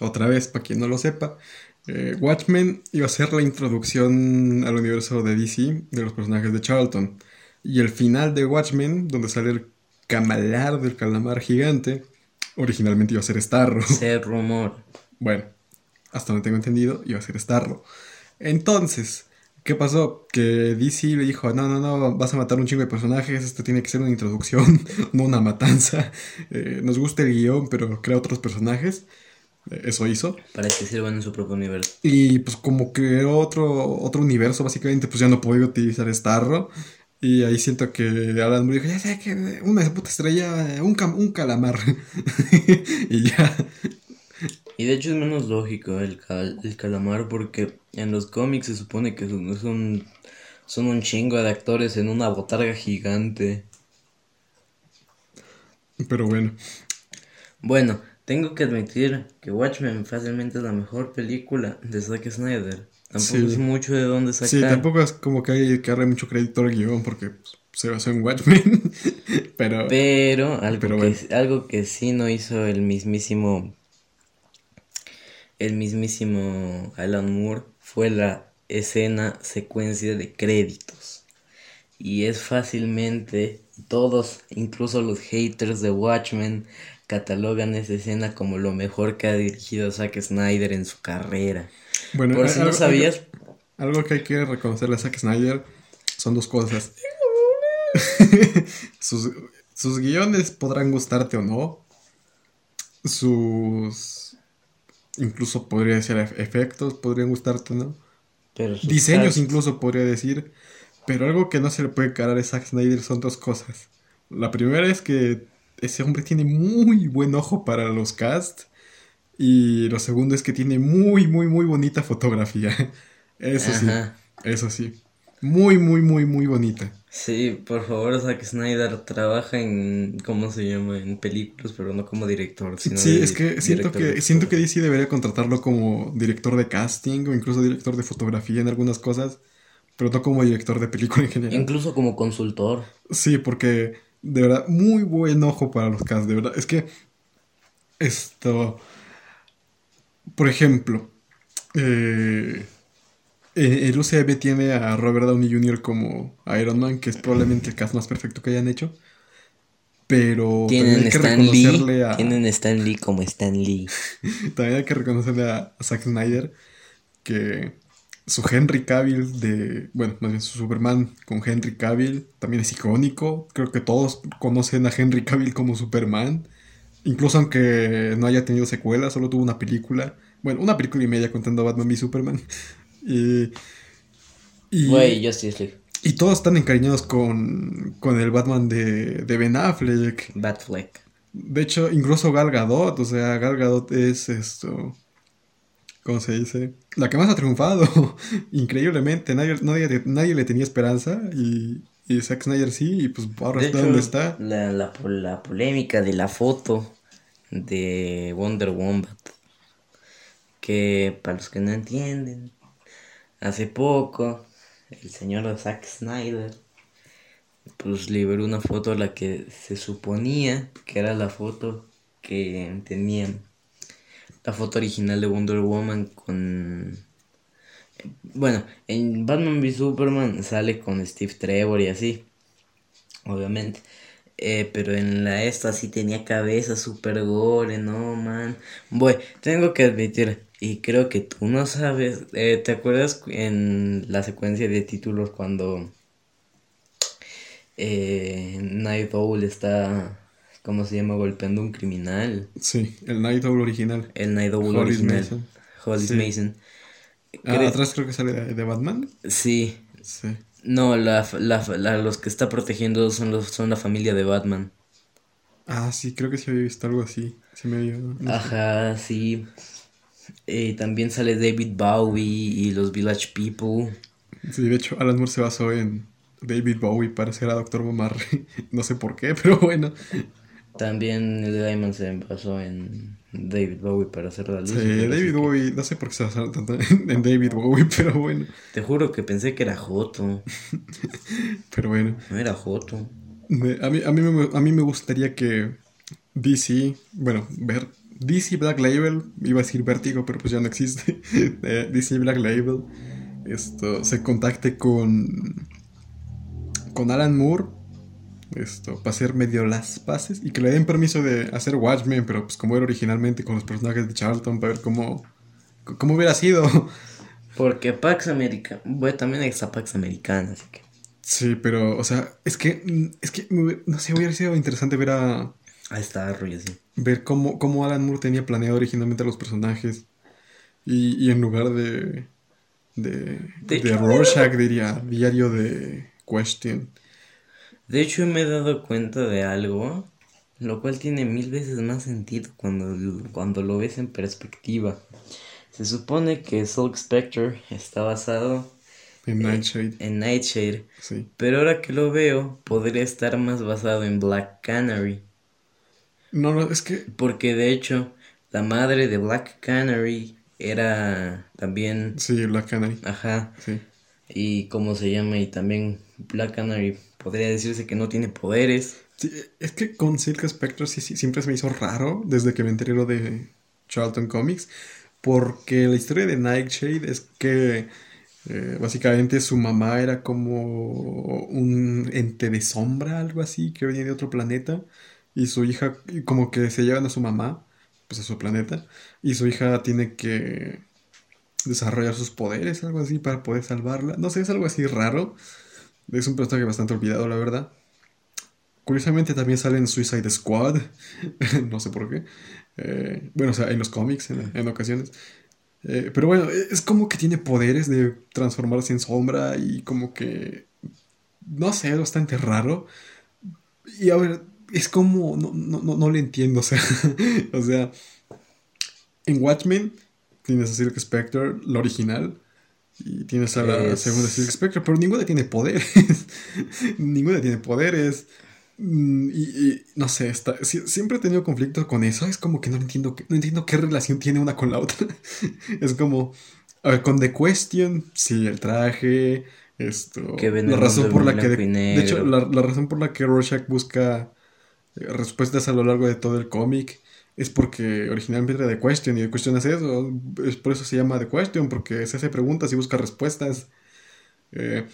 otra vez, para quien no lo sepa, eh, Watchmen iba a ser la introducción al universo de DC de los personajes de Charlton. Y el final de Watchmen, donde sale el camalar del calamar gigante, originalmente iba a ser Starro. Ser rumor. Bueno, hasta donde tengo entendido, iba a ser Starro. Entonces, ¿qué pasó? Que DC le dijo, no, no, no, vas a matar un chingo de personajes, esto tiene que ser una introducción, no una matanza. Eh, nos gusta el guion, pero crea otros personajes. Eh, eso hizo. Para que sirvan en su propio universo. Y pues como creó otro, otro universo, básicamente, pues ya no podía utilizar Starro. Y ahí siento que Alan Moore dijo, ya sé que una puta estrella, un, un calamar. y ya. Y de hecho es menos lógico el, el calamar porque en los cómics se supone que son, son, son un chingo de actores en una botarga gigante. Pero bueno. Bueno, tengo que admitir que Watchmen fácilmente es la mejor película de Zack Snyder. Tampoco es mucho de dónde sacar. Sí, tampoco es como que hay que darle mucho crédito al guion porque pues, se basó en Watchmen. pero. Pero, algo, que, algo que sí no hizo el mismísimo. El mismísimo Alan Moore fue la escena secuencia de créditos. Y es fácilmente. Todos, incluso los haters de Watchmen, catalogan esa escena como lo mejor que ha dirigido Zack Snyder en su carrera. Bueno, Por si no sabías. Algo, que hay que reconocerle a Zack Snyder son dos cosas. sus, sus guiones podrán gustarte o no. Sus. Incluso podría ser efectos, podrían gustarte o no. Pero Diseños, incluso podría decir. Pero algo que no se le puede encarar a Zack Snyder son dos cosas. La primera es que ese hombre tiene muy buen ojo para los casts. Y lo segundo es que tiene muy, muy, muy bonita fotografía. Eso sí, eso sí. muy, muy, muy, muy bonita. Sí, por favor, Zack Snyder trabaja en, ¿cómo se llama? En películas, pero no como director. Sino Sí, de- es que siento de que siento que. DC debería contratarlo como director de casting o incluso director de fotografía en algunas cosas, pero no como director de película en general. Incluso como consultor. Sí, porque de verdad, muy buen ojo para los cast, de verdad. Es que esto, por ejemplo, eh, eh, el UCM tiene a Robert Downey Jr. como Iron Man, que es probablemente el cast más perfecto que hayan hecho. Pero también Tienen hay que Stan reconocerle Lee. a, Tienen Stan Lee como Stan Lee. también hay que reconocerle a, a Zack Snyder que su Henry Cavill de, bueno, más bien su Superman con Henry Cavill también es icónico. Creo que todos conocen a Henry Cavill como Superman. Incluso aunque no haya tenido secuela, solo tuvo una película. Bueno, una película y media contando Batman v Superman. Y, y, Güey, Justice League. y todos están encariñados con, con el Batman de, de Ben Affleck. Batfleck. De hecho, incluso Gal Gadot, o sea, Gal Gadot es esto. ¿Cómo se dice? La que más ha triunfado. Increíblemente. Nadie, nadie, nadie le tenía esperanza. Y, y Zack Snyder sí. Y pues ahora De está hecho, donde está. La, la, la polémica de la foto de Wonder Woman. Que para los que no entienden, hace poco el señor Zack Snyder pues liberó una foto a la que se suponía que era la foto que tenían. La foto original de Wonder Woman con... Bueno, en Batman v Superman sale con Steve Trevor y así obviamente. Eh, pero en la esta sí tenía cabeza super gore, no man. Bueno, tengo que admitir, y creo que tú no sabes, eh, ¿te acuerdas en la secuencia de títulos cuando eh, Night Owl está, ¿cómo se llama? Golpeando a un criminal. Sí, el Night Owl original. El Night Owl Hollis original. Mason. Hollis Sí. Mason. Ah, atrás creo que sale de, de Batman. Sí. Sí. No, la, la, la- los que está protegiendo son, los, son la familia de Batman. Ah, sí, creo que sí había visto algo así. Sí me había. no sé. Ajá, sí. Eh, también sale David Bowie y los Village People. Sí, de hecho, Alan Moore se basó en David Bowie para hacer a Doctor Mamarre. no sé por qué, pero bueno. También el Diamond se basó en David Bowie para hacer la luz. Sí, David que- Bowie, no sé por qué se basaron tanto en, David Bowie, pero bueno. Te juro que pensé que era Joto. Pero bueno. No era Joto. A mí, a, mí me, a mí me gustaría que DC, bueno, ver DC Black Label, iba a decir Vértigo, pero pues ya no existe. eh, DC Black Label, esto, se contacte con, con Alan Moore, esto, para hacer medio las paces y que le den permiso de hacer Watchmen, pero pues como era originalmente con los personajes de Charlton, para ver cómo, cómo hubiera sido. Porque Pax Americana. Bueno, también está Pax Americana, así que. Sí, pero, o sea, es que, mm, es que, no sé, hubiera sido interesante ver a, Ahí está Arroyo, sí. ver cómo, cómo Alan Moore tenía planeado originalmente a los personajes. Y, y en lugar de. de. De de Rorschach diría diario de Question. De hecho, me he dado cuenta de algo, lo cual tiene mil veces más sentido cuando, cuando lo ves en perspectiva. Se supone que Silk Spectre está basado En Nightshade. en Nightshade, Sí. pero ahora que lo veo, podría estar más basado en Black Canary. No, no, es que. Porque de hecho, la madre de Black Canary era también... Sí, Black Canary. Ajá. Sí. Y cómo se llama, y también Black Canary podría decirse que no tiene poderes. Sí, es que con Silk Spectre sí, sí, siempre se me hizo raro desde que me enteré de Charlton Comics. Porque la historia de Nightshade es que eh, básicamente su mamá era como un ente de sombra, algo así, que venía de otro planeta. Y su hija, como que se llevan a su mamá, pues a su planeta. Y su hija tiene que desarrollar sus poderes, algo así, para poder salvarla. No sé, es algo así raro. Es un personaje bastante olvidado, la verdad. Curiosamente también sale en Suicide Squad. no sé por qué. Eh, bueno, o sea, en los cómics en, en ocasiones. Eh, pero bueno, es como que tiene poderes de transformarse en sombra y como que... No sé, es bastante raro. Y a ver, es como... No, no, no, no le entiendo, o sea... o sea... En Watchmen tienes a Silk Spectre, la original. Y tienes a la Es- segunda Silk Spectre, pero ninguna tiene poderes. ninguna tiene poderes. Mm, Y, y, no sé, está, si- siempre he tenido conflictos con eso. Es como que no entiendo, qué- no entiendo qué relación tiene una con la otra. es como, a ver, con The Question, sí, el traje, esto, Que la razón por la que, de, hecho, la, la razón por la que Rorschach busca eh, respuestas a lo largo de todo el cómic es porque originalmente era The Question y The Question es eso, es por eso se llama The Question, porque se hace preguntas y busca respuestas. Eh,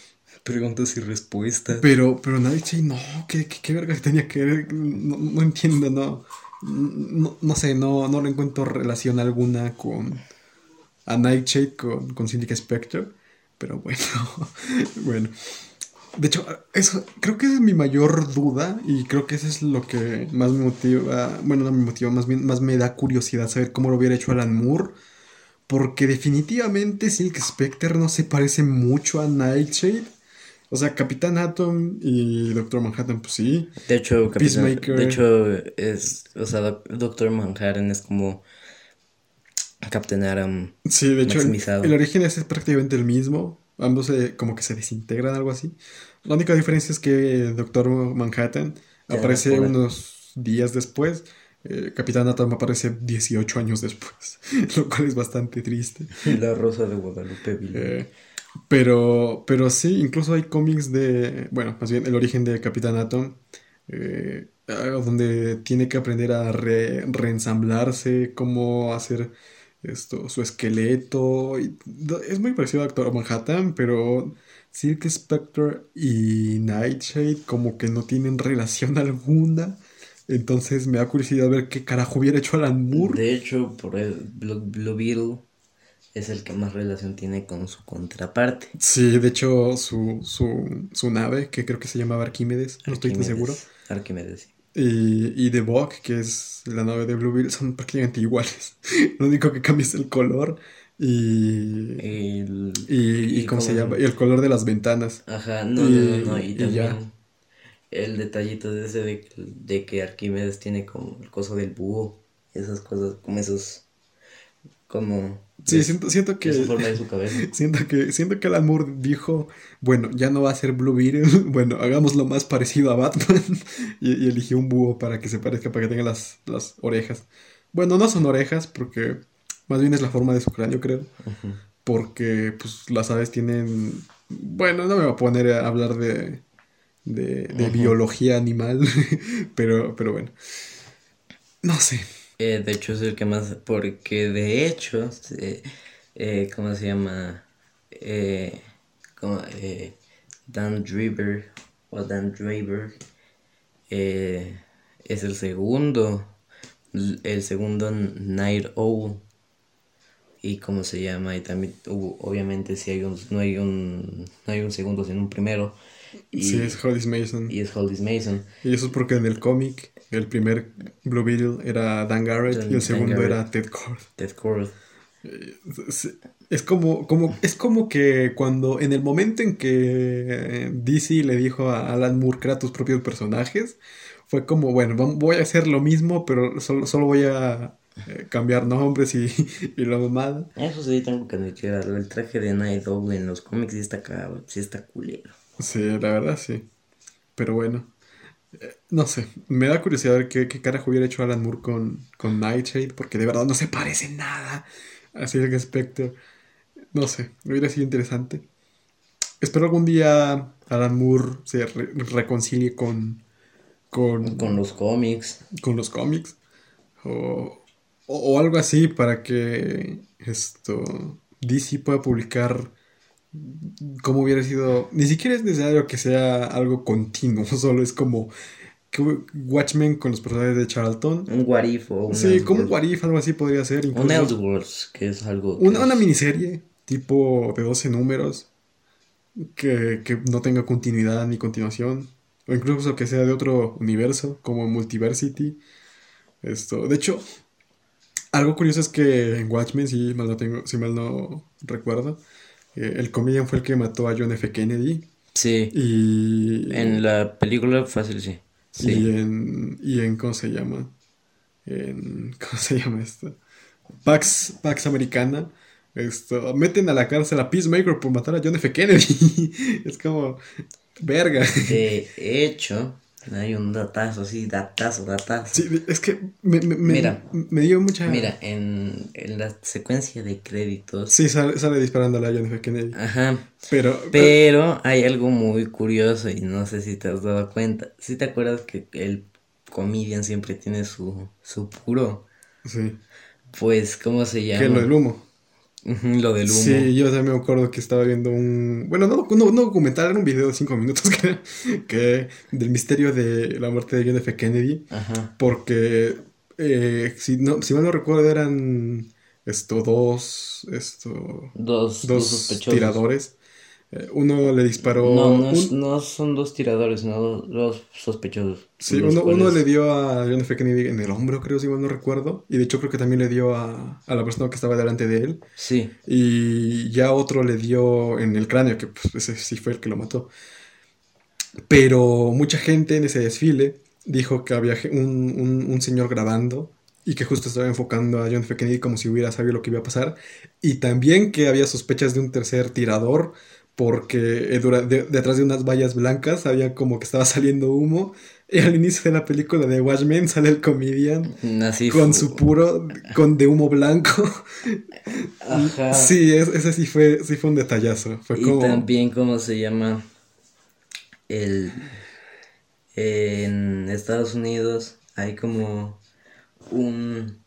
Preguntas y respuestas. pero, pero Nightshade, no, ¿qué, qué, qué verga tenía que ver? No, no entiendo, no. No, no sé, no, no le encuentro relación alguna con a Nightshade con, con Syndicate Spectre. Pero bueno, bueno. De hecho, eso creo que esa es mi mayor duda y creo que eso es lo que más me motiva, bueno, no me motiva, más bien más me da curiosidad saber cómo lo hubiera hecho Alan Moore. Porque definitivamente Silk Spectre no se parece mucho a Nightshade. O sea, Capitán Atom y Doctor Manhattan, pues sí. De hecho, Capitán- Peacemaker. de hecho, es, o sea, Doc- Doctor Manhattan es como Captain Atom. Sí, de hecho, el origen es prácticamente el mismo. Ambos se- como que se desintegran, algo así. La única diferencia es que Doctor Manhattan Ya, aparece unos días después. eh, Capitán Atom aparece 18 años después. Lo cual es bastante triste. La Rosa de Guadalupe. Eh, pero, pero sí, incluso hay cómics de, bueno, más bien el origen de Capitán Atom, eh, donde tiene que aprender a re- reensamblarse, cómo hacer esto, su esqueleto. y es muy parecido a Doctor Manhattan, pero Silk Spectre y Nightshade como que no tienen relación alguna. Entonces me da curiosidad ver qué carajo hubiera hecho Alan Moore. De hecho, por el Blue, Blue Beetle es el que más relación tiene con su contraparte. Sí, de hecho, su, su, su nave, que creo que se llamaba Arquímedes, no estoy tan seguro. Arquímedes, sí. Y, y The Bug, que es la nave de Blue Beetle, son prácticamente iguales. Lo único que cambia es el color y. El- Y, y ¿cómo se llama? Y el color de las ventanas. Ajá, no, Y- no, no, no, y y también ya. el detallito de ese de, que- de que Arquímedes tiene como el coso del búho, esas cosas, como esos, como... Sí, siento, siento que. esa forma de su cabeza. Siento que, siento que Alan Moore dijo, bueno, ya no va a ser Blue Beetle, bueno, hagámoslo más parecido a Batman. y, y eligió un búho para que se parezca, para que tenga las, las orejas. Bueno, no son orejas, porque más bien es la forma de su cráneo, creo. Porque, pues, las aves tienen... Bueno, no me voy a poner a hablar de, de, de biología animal, pero, pero bueno. No sé. Eh, de hecho es el que más, porque de hecho, se- eh, ¿cómo se llama? Eh, como, eh, Dan Driver o Dan Driver eh, es el segundo, el segundo Night Owl. Y cómo se llama, y también hubo- obviamente si hay un, no hay un, no hay un segundo, sino un primero. Y, Sí, es Hollis Mason. y es Hollis Mason. Y eso es porque en el cómic el primer Blue Beetle era Dan Garrett Dan- y el Dan segundo Garrett. era Ted Kord. Ted Kord. Es- como, como, es como que cuando en el momento en que DC le dijo a Alan Moore crea tus propios personajes, fue como, bueno, voy a hacer lo mismo, pero solo, solo voy a eh, cambiar nombres y, y la mamada. Eso sí, tengo que admitir, algo, el traje de Night Owl en los cómics sí está sí está culero. Sí, la verdad sí. Pero bueno, eh, no sé, me da curiosidad ver qué, qué carajo hubiera hecho Alan Moore con, con Nightshade, porque de verdad no se parece nada a Silk Spectre. No sé, hubiera sido interesante. Espero algún día Alan Moore se re- reconcilie con, con, Con los cómics. con los cómics o, o, o algo así para que esto DC pueda publicar como hubiera sido ni siquiera es necesario que sea algo continuo solo es como Watchmen con los personajes de Charlton Un What If o un sí como un Elseworlds. What If algo así podría ser Un incluso Elseworlds, que es algo. que una, una miniserie tipo de 12 números que, que no tenga continuidad ni continuación. O incluso que sea de otro universo, como Multiversity. Esto. De hecho, algo curioso es que en Watchmen, si mal no, tengo, si mal no recuerdo, eh, el comedian fue el que mató a John F. Kennedy. Sí. Y. En la película fácil, sí. Sí. Y en. Y en. ¿Cómo se llama? En. ¿Cómo se llama esto? Pax, Pax Americana. Esto, meten a la cárcel a Peacemaker por matar a John F. Kennedy. es como, verga. De hecho, hay un datazo, sí, datazo, datazo. Sí, es que me, me, Mira. me dio mucha... Mira, en, en la secuencia de créditos. Sí, sale, sale disparándole a John F. Kennedy. Ajá. Pero, Pero hay algo muy curioso y no sé si te has dado cuenta. Si te acuerdas que el comedian siempre tiene su, su puro? sí, Pues, ¿cómo se llama? que lo del humo. Lo del humo. Sí, yo también me acuerdo que estaba viendo un... Bueno, no, no, no documental, era un video de 5 minutos que, que del misterio de la muerte de John F. Kennedy. Ajá. Porque, eh, si, no, si mal no recuerdo, eran esto, dos, esto, Dos, dos dos sospechosos. tiradores. Eh, uno le disparó... No, no, un- no son dos tiradores, sino dos, sospechosos. Sí, uno, uno le dio a John F. Kennedy en el hombro, creo, si mal no recuerdo. Y de hecho creo que también le dio a, a la persona que estaba delante de él. Sí, Y ya otro le dio en el cráneo, que pues, ese sí fue el que lo mató. Pero mucha gente en ese desfile dijo que había un, un- un señor grabando y que justo estaba enfocando a John F. Kennedy como si hubiera sabido lo que iba a pasar. Y también que había sospechas de un tercer tirador porque eh, de- detrás de unas vallas blancas había como que estaba saliendo humo. Y al inicio de la película de Watchmen sale el comedian así con su puro, con de humo blanco. Ajá. Sí, es- ese sí fue, sí fue un detallazo. Fue Y como. también, ¿cómo se llama? El. En Estados Unidos hay como un.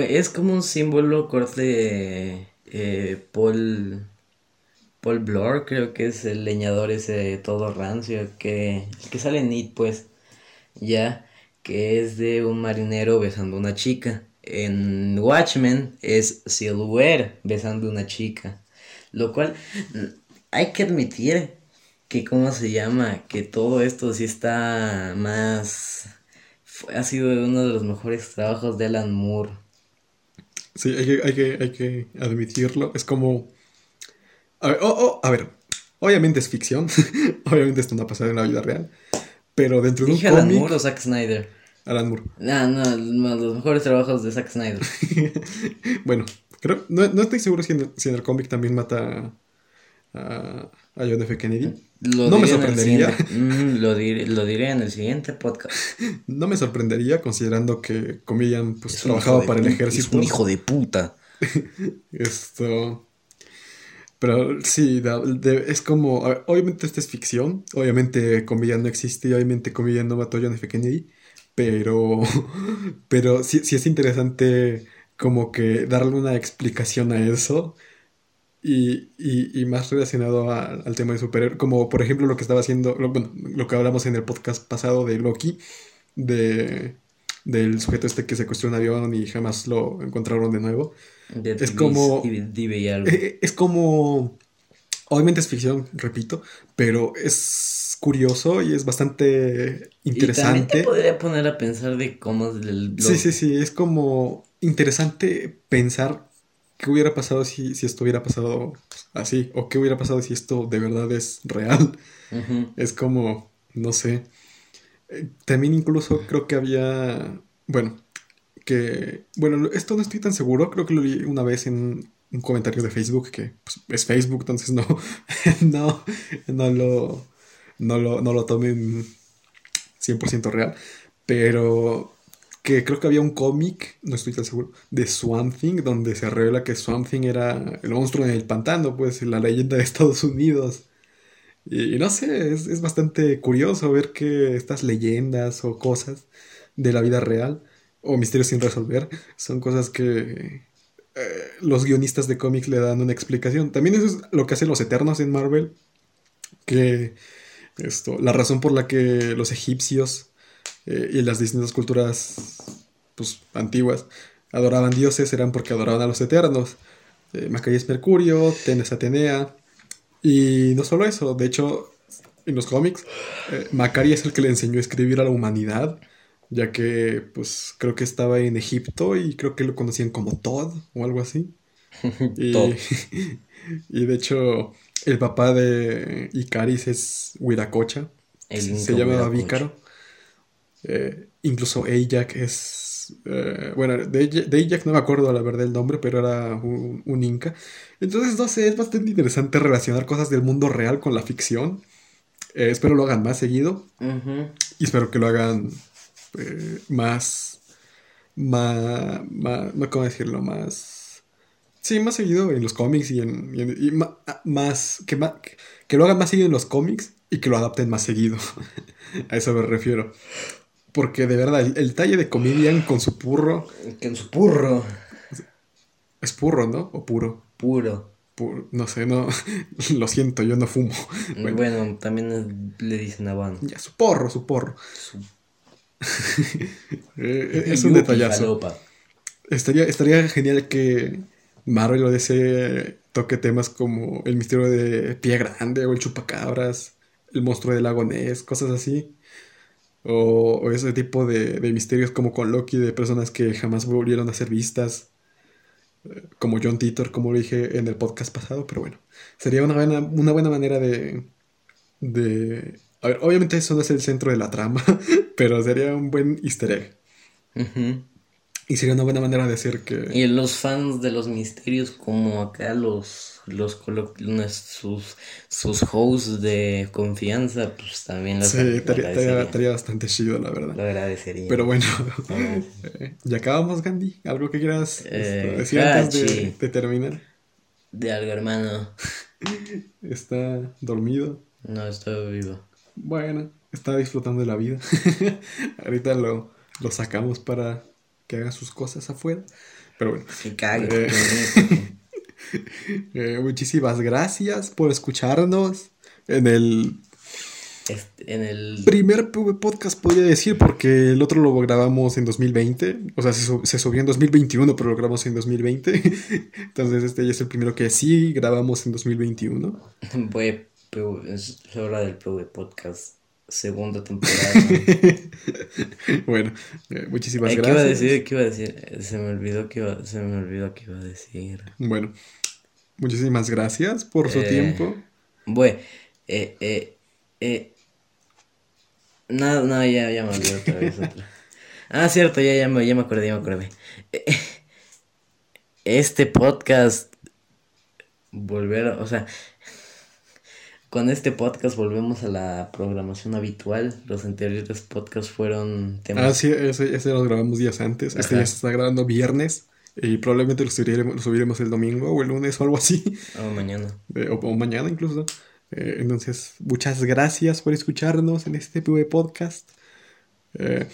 Es como un símbolo corte eh, Paul. Paul Blore, creo que es el leñador ese todo rancio que, que sale en It, pues. Ya, que es de un marinero besando una chica. En Watchmen es Silver besando una chica. Lo cual hay que admitir que, ¿cómo se llama? Que todo esto sí está más... ha sido uno de los mejores trabajos de Alan Moore. Sí, hay que, hay que, hay que admitirlo. Es como. A ver, oh, oh, a ver, obviamente es ficción. obviamente esto no ha pasado en la vida real. Pero dentro de un ¿Dije Alan cómic. Moore o Zack Snyder? Alan Moore. No, no, no, los mejores trabajos de Zack Snyder. Bueno, creo, no, no estoy seguro si en, el- si en el cómic también mata a, a John F. Kennedy. Lo No me sorprendería. Mm, lo, diré, lo diré en el siguiente podcast. No me sorprendería considerando que Comedian pues, Es trabajaba para el ejército. Es un hijo de puta. Esto. Pero sí, es como. obviamente esta es ficción. Obviamente Comedian no existe. Obviamente Comedian no mató a John F. Kennedy. Pero. Pero sí, sí es interesante como que darle una explicación a eso. Y, y, y más relacionado a- al tema de superhéroe. Como por ejemplo lo que estaba haciendo. Lo, bueno, lo que hablamos en el podcast pasado de Loki. De. Del sujeto este que secuestró un avión y jamás lo encontraron de nuevo. Es como- algo. Eh, Es como. Obviamente es ficción, repito, pero es curioso y es bastante Y también te interesante. podría poner a pensar de cómo es el- Sí, los- sí, sí, es como interesante pensar qué hubiera pasado si, si esto hubiera pasado así, o qué hubiera pasado si esto de verdad es real. Es como, no sé. Eh, También incluso creo que había, bueno, que, bueno, esto no estoy tan seguro, creo que lo leí una vez en un comentario de Facebook, que pues, es Facebook, entonces no, no, no lo, no lo, no lo tomen 100% real, pero que creo que había un cómic, no estoy tan seguro, de Swamp Thing, donde se revela que Swamp Thing era el monstruo en el pantano, pues la leyenda de Estados Unidos. Y, y no sé, es, es bastante curioso ver que estas leyendas o cosas de la vida real o misterios sin resolver son cosas que eh, los guionistas de cómics le dan una explicación. También eso es lo que hacen los Eternos en Marvel, que esto, la razón por la que los egipcios eh, y las distintas culturas pues, antiguas adoraban dioses eran porque adoraban a los Eternos. Eh, Macari es Mercurio, Tenes Atenea. Y no solo eso, de hecho, en los cómics, eh, Macari es el que le enseñó a escribir a la humanidad, ya que, pues, creo que estaba en Egipto y creo que lo conocían como Todd o algo así. Y, Todd. y de hecho, el papá de Icaris es Huiracocha, se llamaba. Vícaro. Eh, incluso Ajax es eh, bueno, de, de no me acuerdo la verdad el nombre, pero era un, un, inca. Entonces, no sé, es bastante interesante relacionar cosas del mundo real con la ficción. Eh, espero lo hagan más seguido. Y espero que lo hagan eh, más, más, más, ¿cómo decirlo? Más, sí, más seguido en los cómics y en, y en- y ma- más, que, ma- que lo hagan más seguido en los cómics y que lo adapten más seguido. A eso me refiero. Porque de verdad, el, el talle de Comedian con su purro Que en su purro. es purro, ¿no? O puro. Puro. Pur- no sé, no. Lo siento, yo no fumo. Bueno, Bueno, también le dicen habano. ya, su porro, su porro. Su- es un detallazo. Estaría, estaría genial que Marvel o DC toque temas como el misterio de Pie Grande o el Chupacabras, el monstruo del lago Ness, cosas así. O, o ese tipo de, de misterios como con Loki, de personas que jamás volvieron a ser vistas. eh, Como John Titor, como lo dije en el podcast pasado, pero bueno. Sería una buena, una buena manera de, de... A ver, obviamente eso no es el centro de la trama, pero sería un buen easter egg. Y sería una buena manera de hacer que... Y los fans de los misterios, como acá los, los sus, sus hosts de confianza, pues también los Sí, lo estaría, bastante chido, la Lo verdad. agradecería. Pero bueno, Ah, eh, ya acabamos, Gandhi. ¿Algo que quieras Eh, este, decir antes de, de terminar? De algo, hermano. ¿Está dormido? No estoy vivo. Bueno, está disfrutando de la vida. Ahorita lo, lo sacamos para que haga sus cosas afuera. Pero bueno, Que cague. Eh. eh, muchísimas gracias por escucharnos en el Este, en el. primer podcast, podría decir, porque el otro lo grabamos en 2020. O sea, se, su- se subió en 2021, pero lo grabamos en 2020. Entonces, este ya es el primero que sí grabamos en 2021. Voy, PV es la hora del PV Podcast. Segunda temporada. bueno, eh, muchísimas Eh, ¿Qué gracias. iba a decir? ¿Qué iba a decir? Eh, Se me olvidó que iba, se me olvidó que iba a decir. Bueno, muchísimas gracias por su Eh, tiempo. Bueno, eh, eh, eh. No, no, ya, ya me olvidé otra vez. otra. Ah, cierto, ya, ya, me, ya me acordé, ya me acordé. Eh, Este podcast. Volver, o sea. Con este podcast volvemos a la programación habitual. Los anteriores podcasts fueron temas. Ah, sí, ese, ese lo grabamos días antes. Este ya se está grabando viernes. Y probablemente lo subiremos, lo subiremos el domingo o el lunes o algo así. Oh, mañana. eh, o, o mañana incluso. Eh, entonces, muchas gracias por escucharnos en este PV podcast. Eh,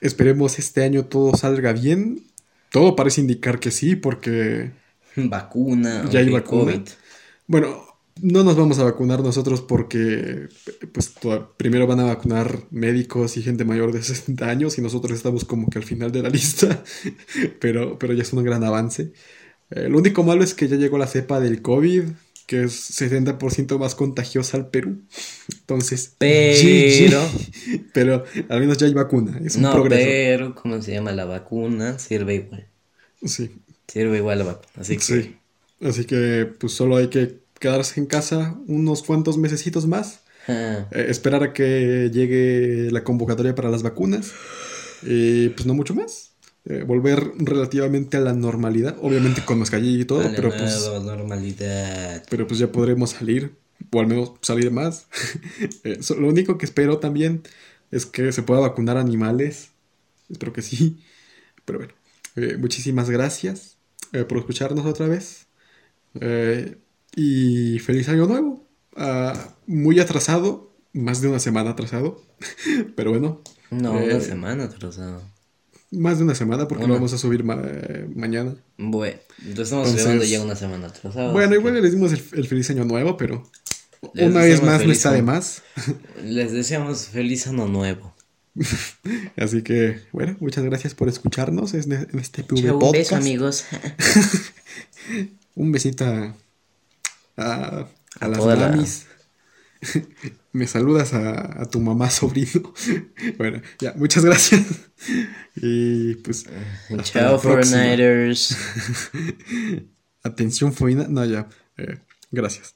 esperemos este año todo salga bien. Todo parece indicar que sí, porque, Vacuna. Ya hay vacuna. COVID. bueno, no nos vamos a vacunar nosotros porque, pues, primero van a vacunar médicos y gente mayor de 60 años y nosotros estamos como que al final de la lista, pero, pero ya es un gran avance. Eh, lo único malo es que ya llegó la cepa del COVID, que es 70% más contagiosa al Perú. Entonces, Pero. GG. pero al menos ya hay vacuna, es un No, progreso. pero, ¿cómo se llama? La vacuna sirve igual. Sí, Sirve igual la vacuna. Así que. sí. Así que pues solo hay que quedarse en casa unos cuantos mesecitos más. Ah, Eh, esperar a que llegue la convocatoria para las vacunas. Y pues no mucho más. Eh, volver relativamente a la normalidad. Obviamente con mascarilla y todo, pero pues, normalidad. pero pues ya podremos salir. O al menos salir más. Eh, so- lo único que espero también es que se pueda vacunar animales. Espero que sí. Pero bueno. eh, muchísimas gracias por escucharnos otra vez. Eh, y feliz año nuevo. Ah, muy atrasado. Más de una semana atrasado. Pero bueno. No, Eh, una semana atrasado. Más de una semana porque Una. lo vamos a subir ma- eh, mañana. Bueno, entonces estamos grabando ya una semana atrasado. Bueno, igual les dimos el, el feliz año nuevo, pero Les una vez más no está de más. que Les deseamos feliz año nuevo. Así que, bueno, muchas gracias por escucharnos en este PV Chao, un Podcast. beso, amigos. Un besito a, a, a las la-. Me saludas a, a tu mamá, sobrino. bueno, ya, muchas gracias. Y pues, hasta Chao. Fortniters. Atención, Foina. No, ya. eh, gracias.